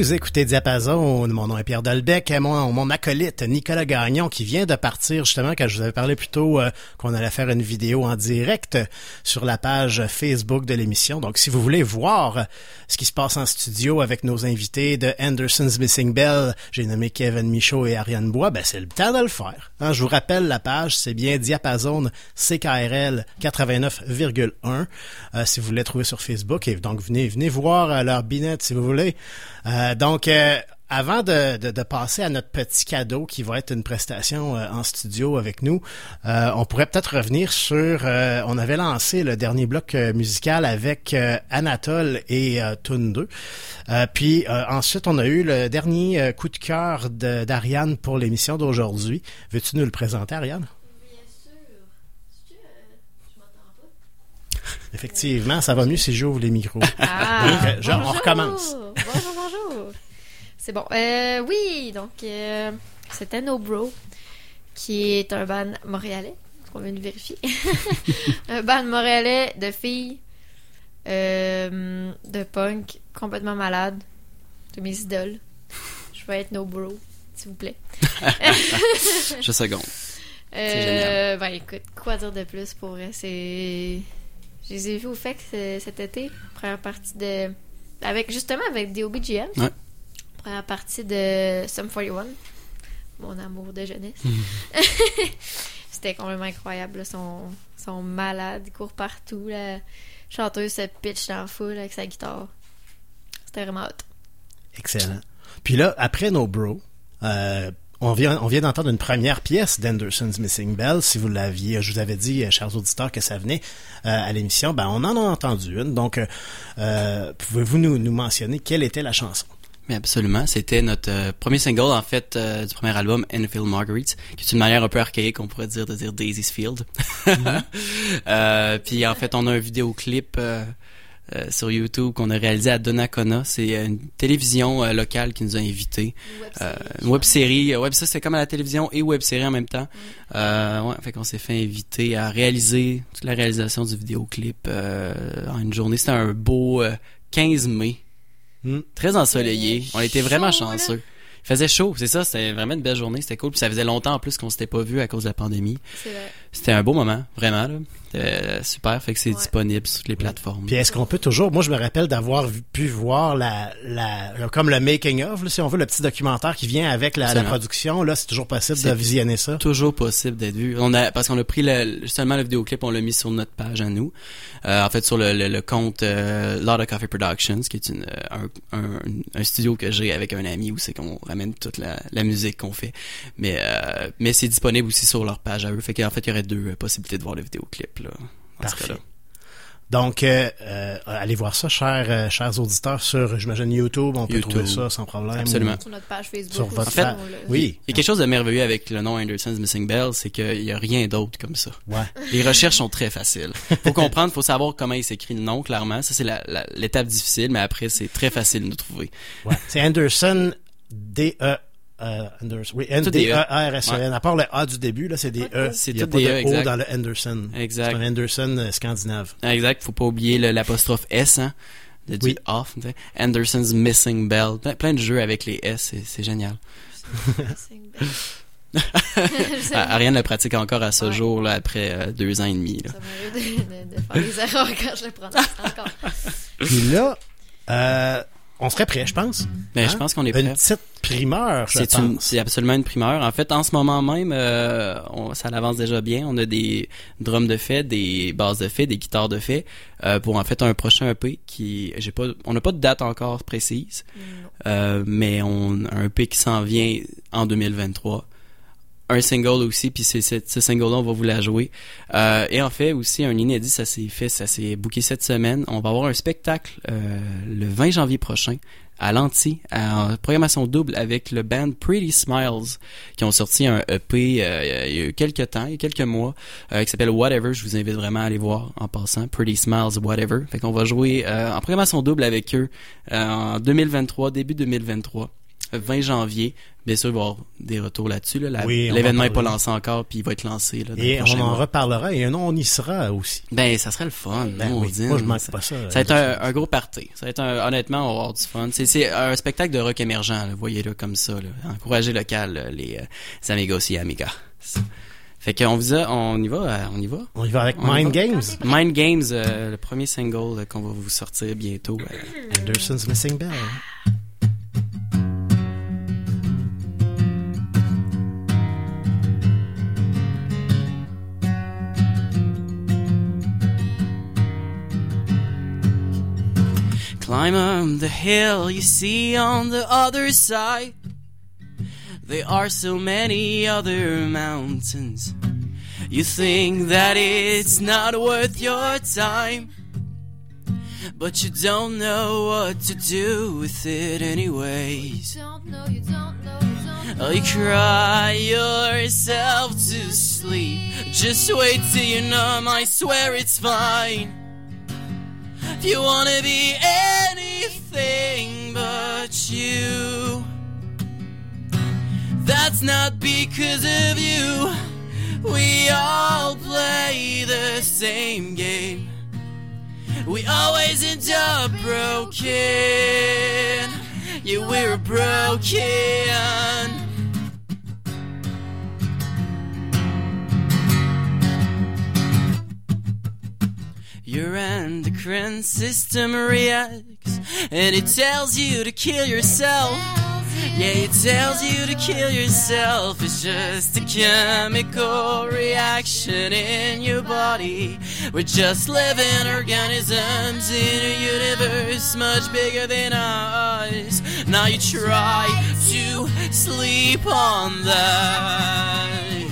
Vous écoutez Diapason, mon nom est Pierre Dolbec, et mon, acolyte Nicolas Gagnon qui vient de partir justement quand je vous avais parlé plus tôt euh, qu'on allait faire une vidéo en direct sur la page Facebook de l'émission. Donc si vous voulez voir ce qui se passe en studio avec nos invités de Anderson's Missing Bell, j'ai nommé Kevin Michaud et Ariane Bois, ben c'est le temps de le faire. Hein, je vous rappelle la page, c'est bien Diapason CKRL 89,1 euh, si vous voulez trouver sur Facebook et donc venez venez voir euh, leur binette si vous voulez. Donc, euh, avant de, de, de passer à notre petit cadeau qui va être une prestation euh, en studio avec nous, euh, on pourrait peut-être revenir sur... euh, on avait lancé le dernier bloc euh, musical avec euh, Anatole et euh, Toon 2. Euh, puis euh, ensuite, on a eu le dernier euh, coup de cœur d'Ariane pour l'émission d'aujourd'hui. Veux-tu nous le présenter, Ariane? Effectivement, ça va mieux si j'ouvre les micros. Ah, Donc, euh, genre, on recommence. C'est bon. Euh, oui, donc euh, c'était No Bro, qui est un band montréalais, qu'on vient de vérifier. un band montréalais de filles, euh, de punk, complètement malade, de mes idoles. Je vais être No Bro, s'il vous plaît. Je seconde. C'est génial. Ben écoute, quoi dire de plus pour? C'est. Je les ai vus au fait cet été, première partie de. Avec, justement avec DOBGM. Ouais. Première partie de Sum 41. Mon amour de jeunesse. C'était complètement incroyable. là. Sont malades, ils courent partout. La chanteuse se pitch dans la foule avec sa guitare. C'était vraiment hot. Excellent. Puis là, après nos bros, euh, on vient, on vient d'entendre une première pièce d'Anderson's Missing Bell. Si vous l'aviez, je vous avais dit, euh, chers auditeurs, que ça venait euh, à l'émission, ben on en a entendu une. Donc, euh, pouvez-vous nous, nous mentionner quelle était la chanson? Mais absolument, c'était notre euh, premier single en fait euh, du premier album Enfield Marguerite, qui est une manière un peu archaïque, on pourrait dire de dire Daisy's Field. Euh, puis en fait, on a un vidéoclip euh, euh, sur YouTube qu'on a réalisé à Donnacona. C'est une télévision euh, locale qui nous a invités. Euh, une web série, web ça c'était comme à la télévision et web série en même temps. Euh, ouais, fait qu'on s'est fait inviter à réaliser toute la réalisation du vidéoclip euh, en une journée. C'était un beau euh, 15 mai. Très ensoleillé. On était vraiment chanceux. Il faisait chaud, c'est ça, c'était vraiment une belle journée, c'était cool. Puis ça faisait longtemps en plus qu'on s'était pas vu à cause de la pandémie. C'est vrai. C'était un beau moment, vraiment là. Super, fait que c'est disponible sur toutes les plateformes. Puis est-ce qu'on peut toujours, moi je me rappelle d'avoir pu voir la, la, comme le making of, là, si on veut, le petit documentaire qui vient avec la, la production, là c'est toujours possible de visionner ça? Toujours possible d'être vu. On a parce qu'on a pris le, seulement le vidéoclip, on l'a mis sur notre page à nous. Euh, en fait, sur le, le, le compte euh, Lot of Coffee Productions, qui est une, euh, un, un, un studio que j'ai avec un ami où c'est qu'on ramène toute la, la musique qu'on fait. Mais euh, mais c'est disponible aussi sur leur page à eux. Fait qu'en fait, il y aurait deux euh, possibilités de voir le vidéoclip là. Dans ce Parfait. Donc, euh, euh, allez voir ça, chers, euh, chers auditeurs, sur, j'imagine, YouTube. On peut YouTube. trouver ça sans problème. Absolument. Sur notre page Facebook. Sur votre En fait, le- Oui. Il y a quelque chose de merveilleux avec le nom Anderson's Missing Bell, c'est qu'il y a rien d'autre comme ça. Ouais. Les recherches sont très faciles. Faut comprendre, faut savoir comment il s'écrit le nom, clairement. Ça, c'est l'étape difficile, mais après, c'est très facile de nous trouver. Ouais. C'est Anderson, D-E, Anderson, oui, Tout des E. N-D-E-R-S-E-N. À part le A du début, là, c'est des E. C'est Il y a pas des de E, O dans le Anderson. Exact. C'est un Anderson euh, scandinave. Exact, faut pas oublier le- l'apostrophe S, hein, de Oui. off. Anderson's Missing Bell. Plein, de jeux avec les S, c'est, génial. Ah, Ariane le pratique encore à ce Ouais. jour, là, après euh, deux ans et demi. Là. Ça m'arrive de, de- de faire des erreurs quand je le prononce encore. Puis là, euh, on serait prêt, je pense. Ben, Hein? je pense qu'on est Une prêt. petite primeur, je C'est une, pense. c'est absolument une primeur. En fait, en ce moment même, euh, on- ça avance déjà bien. On a des drums de fait, des basses de fait, des guitares de fait euh, pour en fait un prochain EP qui, j'ai pas, on n'a pas de date encore précise, euh, mais on un EP qui s'en vient en 2023. Un single aussi, puis c'est, ce single-là, on va vous la jouer. Euh, et en fait, aussi, un inédit, ça s'est fait, ça s'est booké cette semaine. On va avoir un spectacle euh, le 20 janvier prochain à Lanty, en programmation double avec le band Pretty Smiles, qui ont sorti un EP euh, il y a quelques temps, il y a quelques mois, euh, qui s'appelle Whatever. Je vous invite vraiment à aller voir en passant. Pretty Smiles, Whatever. Fait qu'on va jouer euh, en programmation double avec eux euh, en 2023, début 2023. 20 janvier. Bien sûr, il va y avoir des retours là-dessus. Là. Oui, L'événement va n'est pas lancé encore, puis il va être lancé. Là, dans les Et on en mois. reparlera et non, on y sera aussi. Ben, ça serait le fun. Ben oui, moi, je manque pas ça. Ça va être un, un gros party. Ça va être un, honnêtement, on va avoir du fun. C'est, un spectacle de rock émergent, là, voyez-le comme ça. Là. Encouragez local, là, les, euh, les amigos et amigas. Fait qu'on vous a, on y va, euh, on y va? On y va avec On Mind va? Games. Mind Games, euh, le premier single euh, qu'on va vous sortir bientôt. euh. Anderson's Missing Bell. Climb up the hill you see on the other side. There are so many other mountains. You think that it's not worth your time. But you don't know what to do with it anyways. Oh, you cry yourself to sleep. Just wait till you're numb, I swear it's fine. If you wanna be anything but you, that's not because of you. We all play the same game. We always end up broken. Yeah, we're broken. Your endocrine system reacts and it tells you to kill yourself. Yeah, it tells you to kill yourself. It's just a chemical reaction in your body. We're just living organisms in a universe much bigger than us. Now you try to sleep on that.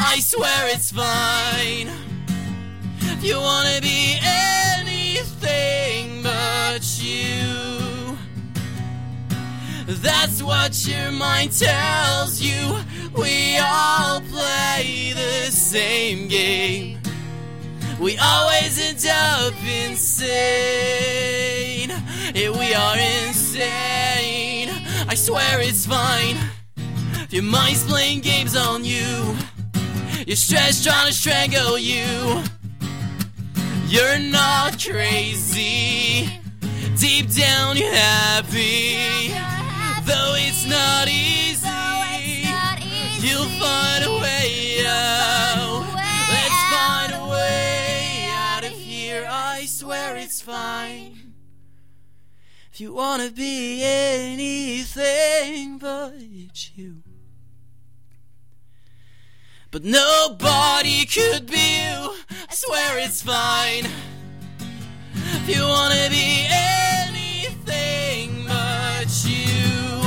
I swear it's fine. If you wanna be anything but you, that's what your mind tells you. We all play the same game. We always end up insane. Yeah, we are insane. I swear it's fine. If your mind's playing games on you, your stress trying to strangle you. You're not crazy. Deep down, you're happy. Though it's not easy, you'll find a way out. Let's find a way out of here. I swear it's fine. If you wanna be anything but you. But nobody could be you. I swear it's fine. If you wanna be anything but you.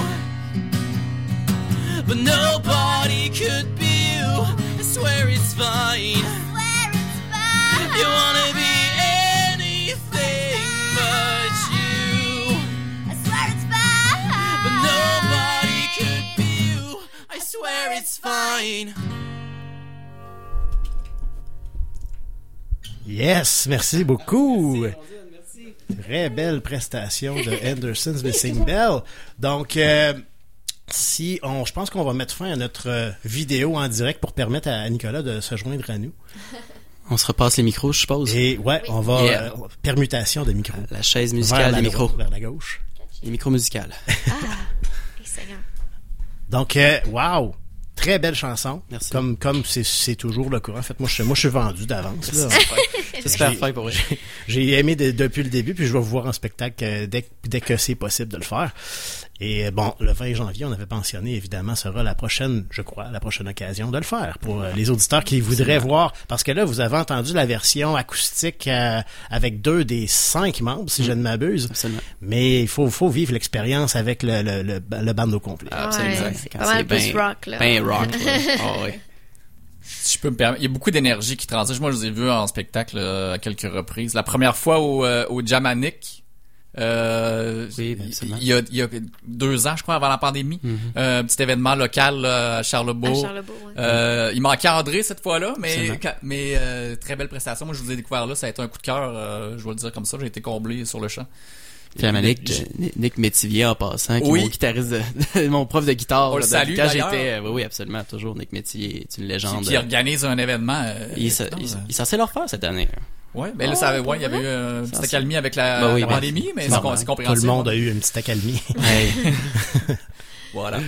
But nobody could be you. I swear it's fine. If you wanna be anything but you. I swear it's fine. But nobody could be you. I swear it's fine. Yes, merci beaucoup. Très belle prestation de Anderson's Missing Bell. Donc, euh, si on, je pense qu'on va mettre fin à notre euh, vidéo en direct pour permettre à Nicolas de se joindre à nous. On se repasse les micros, je suppose. Et ouais, on va Yeah. euh, permutation de micros. La chaise Vers musicale la des micros. droite, vers la gauche. Les micros musicales. Excellent. Donc, euh, wow! Très belle chanson. Merci. Comme comme c'est c'est toujours le cas. En fait, moi je moi je suis vendu d'avance. là. C'est super. Fin pour j'ai- aimé de- depuis le début, puis je vais vous voir en spectacle euh, dès, dès que c'est possible de le faire. Et euh, bon, le 20 janvier, on avait pensionné, évidemment, sera la prochaine, je crois, la prochaine occasion de le faire pour euh, les auditeurs qui voudraient voir. Parce que là, vous avez entendu la version acoustique euh, avec deux des cinq membres, si je ne m'abuse. Absolument. Mais il faut, faut vivre l'expérience avec le, le, le, le band au complet. Absolument. Ouais, c'est plus rock, là. Ben rock, là. Ah ouais. Si je peux me permettre, il y a beaucoup d'énergie qui transige. Moi, je les ai vus en spectacle euh, à quelques reprises. La première fois au, euh, au Jamanic, euh, Oui, ben, il il y, a, il y a deux ans, je crois, avant la pandémie. Euh, un petit événement local là, à Charlebourg. À Charlebourg, ouais. Euh, il manquait André cette fois-là, mais, mais euh, très belle prestation. Moi, je vous ai découvert là, ça a été un coup de cœur. euh, je vais le dire comme ça, j'ai été comblé sur le champ. Puis à Nick, Nick Métivier en passant, qui est Oui. mon guitariste, de- mon prof de guitare. On le là, salue, Quand d'ailleurs. j'étais, oui, oui, absolument, toujours Nick Métivier, est une légende. Qui, qui organise un événement. euh, Il est, il, euh, il est censé le refaire cette année. Ouais, mais là, ça avait, ouais, il y avait eu une petite accalmie avec la, Ben oui, la ben, pandémie, mais c'est c'est Tout compréhensible. le monde a eu une petite accalmie. Voilà.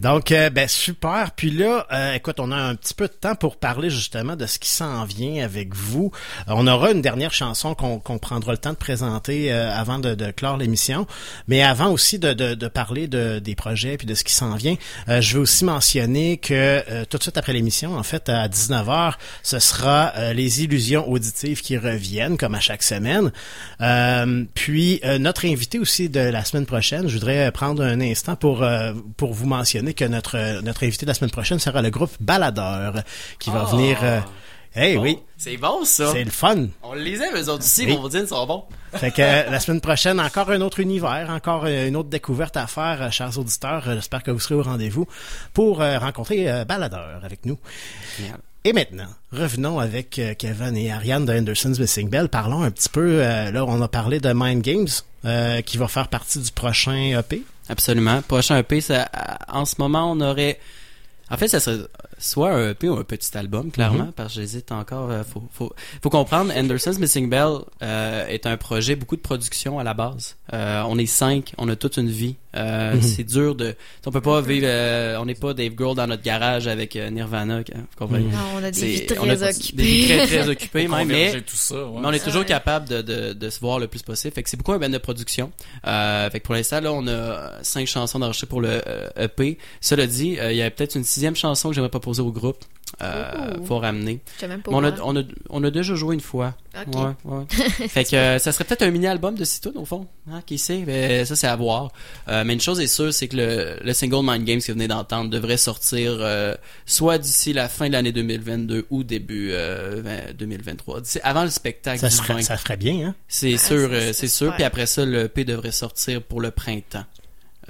Donc, euh, ben super. Puis là, euh, écoute, on a un petit peu de temps pour parler justement de ce qui s'en vient avec vous. Euh, on aura une dernière chanson qu'on prendra le temps de présenter euh, avant de, de clore l'émission. Mais avant aussi de, de, de parler de, des projets puis de ce qui s'en vient, je veux aussi mentionner que tout de suite après l'émission, en fait, à 19h, ce sera les illusions auditives qui reviennent, comme à chaque semaine. Puis, notre invité aussi de la semaine prochaine, je voudrais prendre un instant pour, pour vous mentionner que notre, notre invité de la semaine prochaine sera le groupe Baladeur, qui va Oh. venir... euh, Hey, Bon, oui. C'est bon, ça. C'est le fun. On le lisait, mais eux autres aussi, Oui. vos dînes sont bons. Fait que euh, la semaine prochaine, encore un autre univers, encore euh, une autre découverte à faire, euh, chers auditeurs. J'espère que vous serez au rendez-vous pour euh, rencontrer Baladeur avec nous. Et maintenant, revenons avec euh, Kevin et Ariane de Henderson's Missing Bell. Parlons un petit peu, euh, là, on a parlé de Mind Games, euh, qui va faire partie du prochain EP. Absolument. Prochain EP, ça, en ce moment, on aurait. En fait, ça serait soit un EP ou un petit album, clairement, Mhm. parce que j'hésite encore. euh, faut, faut, faut comprendre, Anderson's Missing Bell euh, est un projet, beaucoup de production à la base. Euh, on est cinq, on a toute une vie. Euh, Mhm. C'est dur de. On peut pas vivre. euh, on n'est pas Dave Grohl dans notre garage avec euh, Nirvana. hein, vous comprenez? Mhm. Non, on a des vies très on a occupées. Des vies très, très occupées, même. Mais, converger tout ça, ouais. mais on est toujours Ouais. capable de, de, de se voir le plus possible. Fait que c'est beaucoup un band de production. Euh, fait que pour l'instant, là, on a cinq chansons d'enregistrées pour le euh, EP. Cela dit, euh, il y a peut-être une sixième chanson que j'aimerais proposer au groupe. Euh, Ouh. faut ramener. Même pas on, a, on, a, on a déjà joué une fois. Ok. Ouais, ouais. fait que euh, ça serait peut-être un mini-album de Citoun, au fond. Hein, qui sait? Mais ça, c'est à voir. Euh, mais une chose est sûre, c'est que le, le single Mind Games que vous venez d'entendre devrait sortir euh, soit d'ici la fin de l'année 2022 ou début euh, vingt- 2023. D'ici- avant le spectacle Ça du serait, 20. ça ferait bien, hein? C'est Ah, sûr, c'est- euh, c'est sûr. Puis après ça, le P devrait sortir pour le printemps.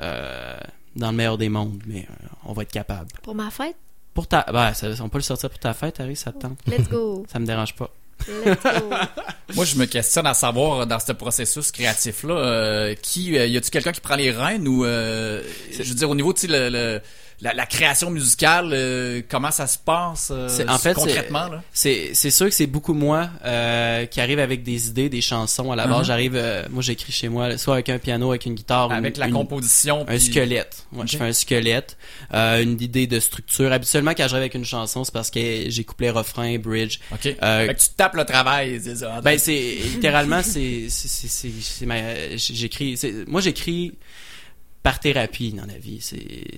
Euh, dans le meilleur des mondes, mais euh, on va être capable. Pour ma fête, Pour ta, bah, ça, on peut le sortir pour ta fête, Harry, ça te tente. let's go. Ça me dérange pas. Let's go. Moi, je me questionne à savoir, dans ce processus créatif-là, euh, qui, euh, y a-tu quelqu'un qui prend les rênes ou, euh, je veux dire, au niveau, tu sais, le, le- la, la création musicale, euh, comment ça se passe euh, en fait, concrètement, c'est- là? C'est c'est sûr que c'est beaucoup moi euh, qui arrive avec des idées, des chansons. À la base, Mhm. j'arrive, euh, moi j'écris chez moi, soit avec un piano, avec une guitare, Avec une- la une- composition. un squelette. Moi, je fais un squelette, euh, une idée de structure. Habituellement, quand j'arrive avec une chanson, c'est parce que j'ai couplé refrain, bridge. Ok. Euh, Fait que tu tapes le travail, c'est ça. ben c'est littéralement c'est c'est j'écris moi j'écris par thérapie dans la vie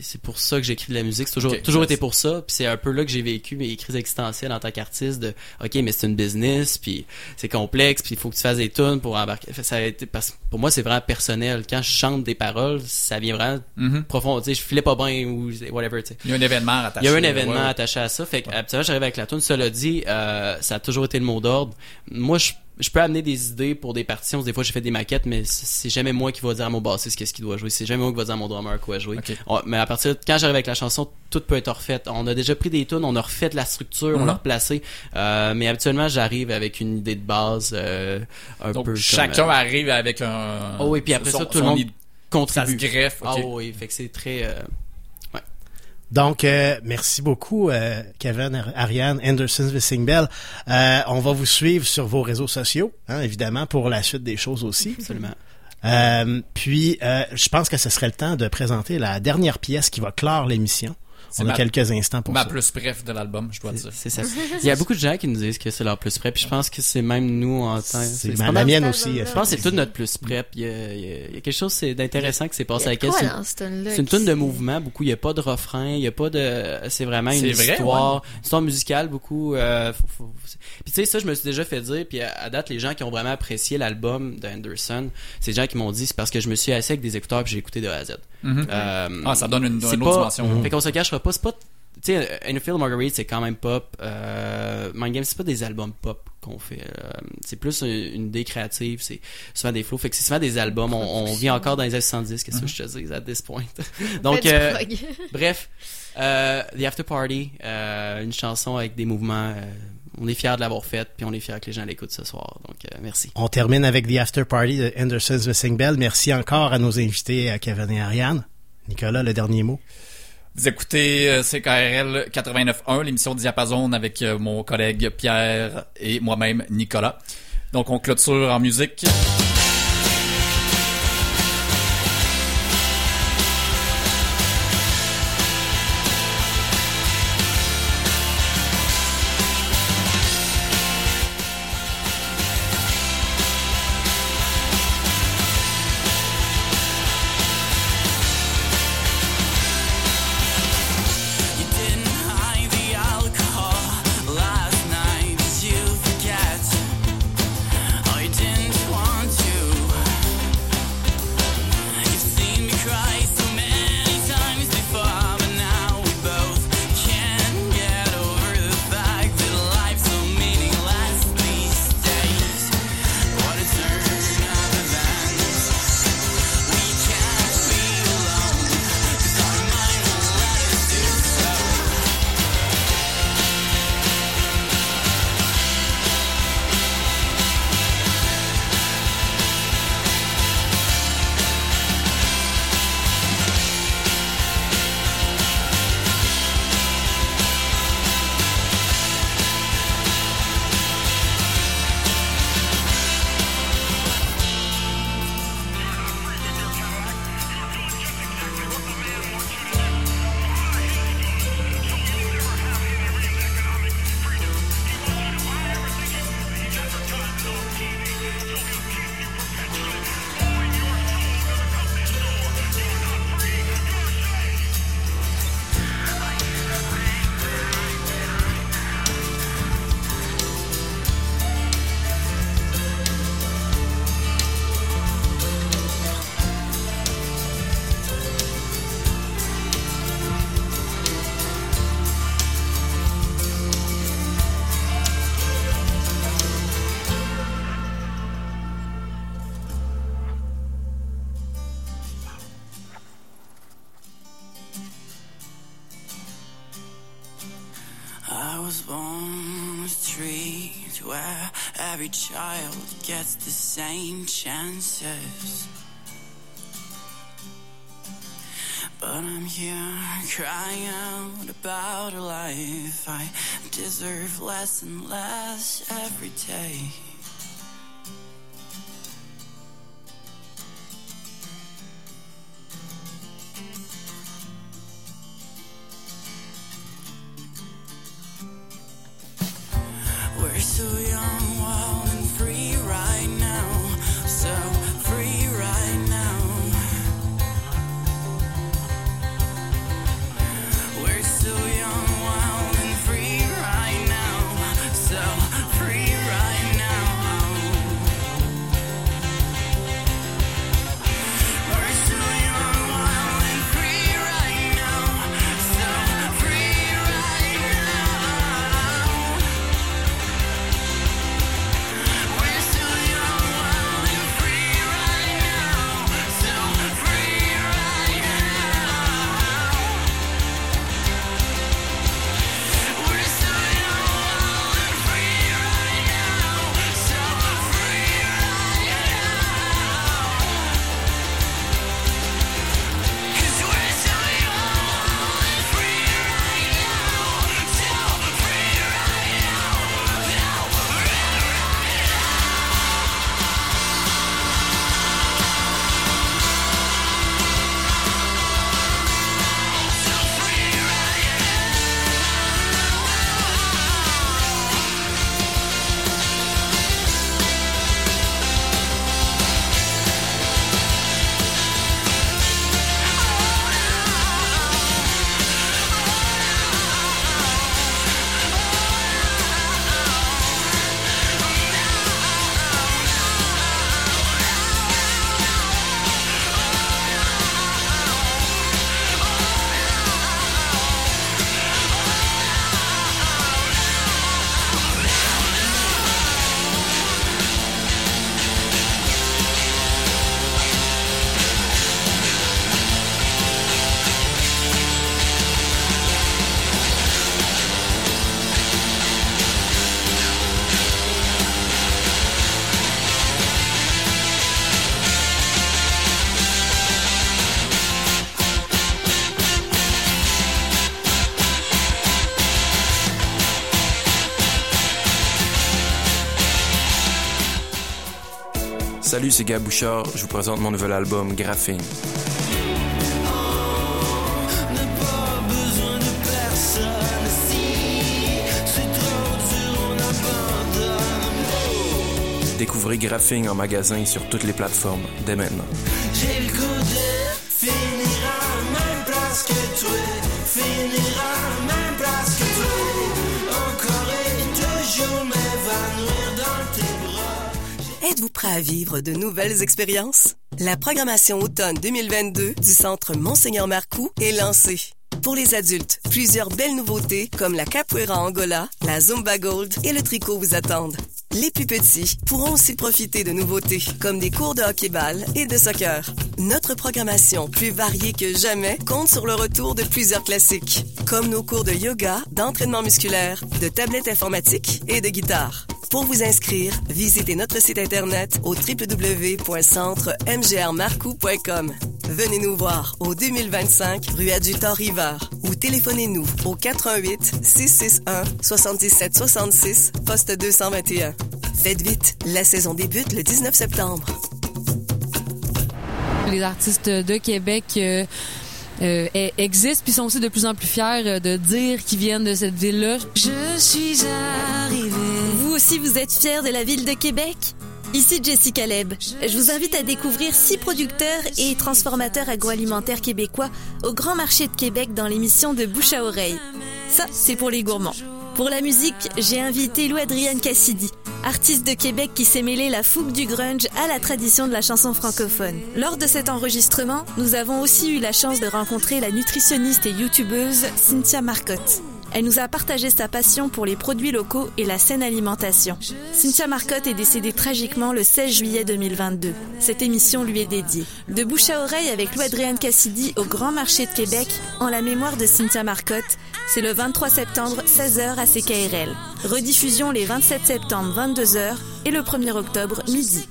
c'est pour ça que j'écris de la musique c'est toujours toujours été pour ça puis c'est un peu là que j'ai vécu mes crises existentielles en tant qu'artiste de ok mais c'est une business puis c'est complexe puis il faut que tu fasses des tunes pour embarquer ça a été parce que pour moi c'est vraiment personnel quand je chante des paroles ça vient vraiment Mhm. profond tu sais je filais pas bien ou whatever tu sais Il y a un événement attaché. il y a un événement ouais, ouais. attaché à ça. Fait que, habituellement, j'arrive avec la tune. Cela dit, euh, ça a toujours été le mot d'ordre. Moi, je, je peux amener des idées pour des partitions. Des fois, j'ai fait des maquettes, mais c'est jamais moi qui va dire à mon bassiste qu'est-ce qu'il doit jouer. C'est jamais moi qui va dire à mon drummer quoi jouer. On- mais à partir de quand j'arrive avec la chanson, tout peut être refait. On a déjà pris des tunes, on a refait de la structure, on Mhm. a replacé. Euh, mais habituellement, j'arrive avec une idée de base, euh, un Donc, peu chacun euh, arrive avec un. Oh oui, puis après son- ça, tout le monde contribue. Ça se greffe, ok. Ah oui, fait que c'est très. euh, Donc, euh, merci beaucoup, euh, Kevin, Ariane, Anderson Vissing Bell. Euh, on va vous suivre sur vos réseaux sociaux, hein, évidemment, pour la suite des choses aussi. Absolument. Euh, puis, euh, je pense que ce serait le temps de présenter la dernière pièce qui va clore l'émission. C'est On a quelques instants pour Ma ça. plus bref de l'album, je dois dire. C'est ça. Il y a beaucoup de gens qui nous disent que c'est leur plus prep. Puis je pense que c'est même nous en tant. C'est c'est ma- la mienne aussi. Je pense que c'est tout notre plus prep. Il y a, il y a- il y a quelque chose c'est d'intéressant qui s'est passé avec elle. quoi C'est une tune de mouvement. Beaucoup. Il y a pas de refrain. Il y a pas de. C'est vraiment une histoire. Une histoire musicale. Beaucoup. euh, faut- faut- faut- Puis tu sais ça, je me suis déjà fait dire. Puis à, à date, les gens qui ont vraiment apprécié l'album d'Anderson, c'est des gens qui m'ont dit c'est parce que je me suis assis avec des écouteurs puis j'ai écouté de A à Z. Mhm. Euh, Ah, ça donne une- autre pas- dimension. Fait qu'on se pas. C'est pas. Tu sais, Enfield Marguerite, c'est quand même pop. Euh, Mind Game, c'est pas des albums pop qu'on fait. Euh, c'est plus une, une, idée créative. C'est souvent des flows. Fait que c'est souvent des albums. On, vit encore dans les années 70, qu'est-ce que je te dis, à this point? Donc, euh, bref. Euh, The After Party, une chanson avec des mouvements on est fiers de l'avoir faite, puis on est fiers que les gens l'écoutent ce soir. Donc, merci. On termine avec The After Party de Anderson's Missing Bell. Merci encore à nos invités, à Kevin et Ariane. Nicolas, le dernier mot. Vous écoutez euh, CKRL 89.1, l'émission Diapason avec euh, mon collègue Pierre et moi-même Nicolas. Donc on clôture en musique. every child gets the same chances. But I'm here crying out about a life I deserve less and less every day. C'est Gab Bouchard. Je vous présente mon nouvel album abandonne Découvrez Graphing en magasin et sur toutes les plateformes dès maintenant. j'ai le de finir à même place que toi Êtes-vous prêt à vivre de nouvelles expériences? La programmation automne 2022 du Centre Monseigneur Marcoux est lancée. Pour les adultes, plusieurs belles nouveautés comme la capoeira Angola, la Zumba Gold et le tricot vous attendent. Les plus petits pourront aussi profiter de nouveautés comme des cours de hockey-ball et de soccer. Notre programmation plus variée que jamais compte sur le retour de plusieurs classiques, comme nos cours de yoga, d'entraînement musculaire, de tablettes informatiques et de guitare. Pour vous inscrire, visitez notre site internet au www.centremgrmarcou.com. Venez nous voir au 2025 rue Adjutant Rivard ou téléphonez-nous au 88 661 77 66 poste 221. Faites vite, la saison débute le 19 septembre. Les artistes de Québec euh, euh, e- existent puis sont aussi de plus en plus fiers euh, de dire qu'ils viennent de cette ville-là. Je suis arrivée. Vous aussi, vous êtes fiers de la ville de Québec? Ici Jessica Leb. Je vous invite à découvrir six producteurs et transformateurs agroalimentaires québécois au Grand Marché de Québec dans l'émission de Bouche à oreille. Ça, c'est pour les gourmands. Pour la musique, j'ai invité Lou-Adrienne Cassidy, artiste de Québec qui s'est mêlé la fougue du grunge à la tradition de la chanson francophone. Lors de cet enregistrement, nous avons aussi eu la chance de rencontrer la nutritionniste et youtubeuse Cynthia Marcotte. Elle nous a partagé sa passion pour les produits locaux et la saine alimentation. Cynthia Marcotte est décédée tragiquement le 16 juillet 2022. Cette émission lui est dédiée. De bouche à oreille avec Lou-Adrienne Cassidy au Grand Marché de Québec, en la mémoire de Cynthia Marcotte, c'est le 23 septembre, 16h à CKRL. Rediffusion les 27 septembre, 22h et le 1er octobre, midi.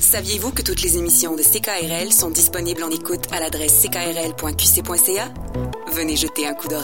Saviez-vous que toutes les émissions de CKRL sont disponibles en écoute à l'adresse ckrl.qc.ca? Venez jeter un coup d'oreille.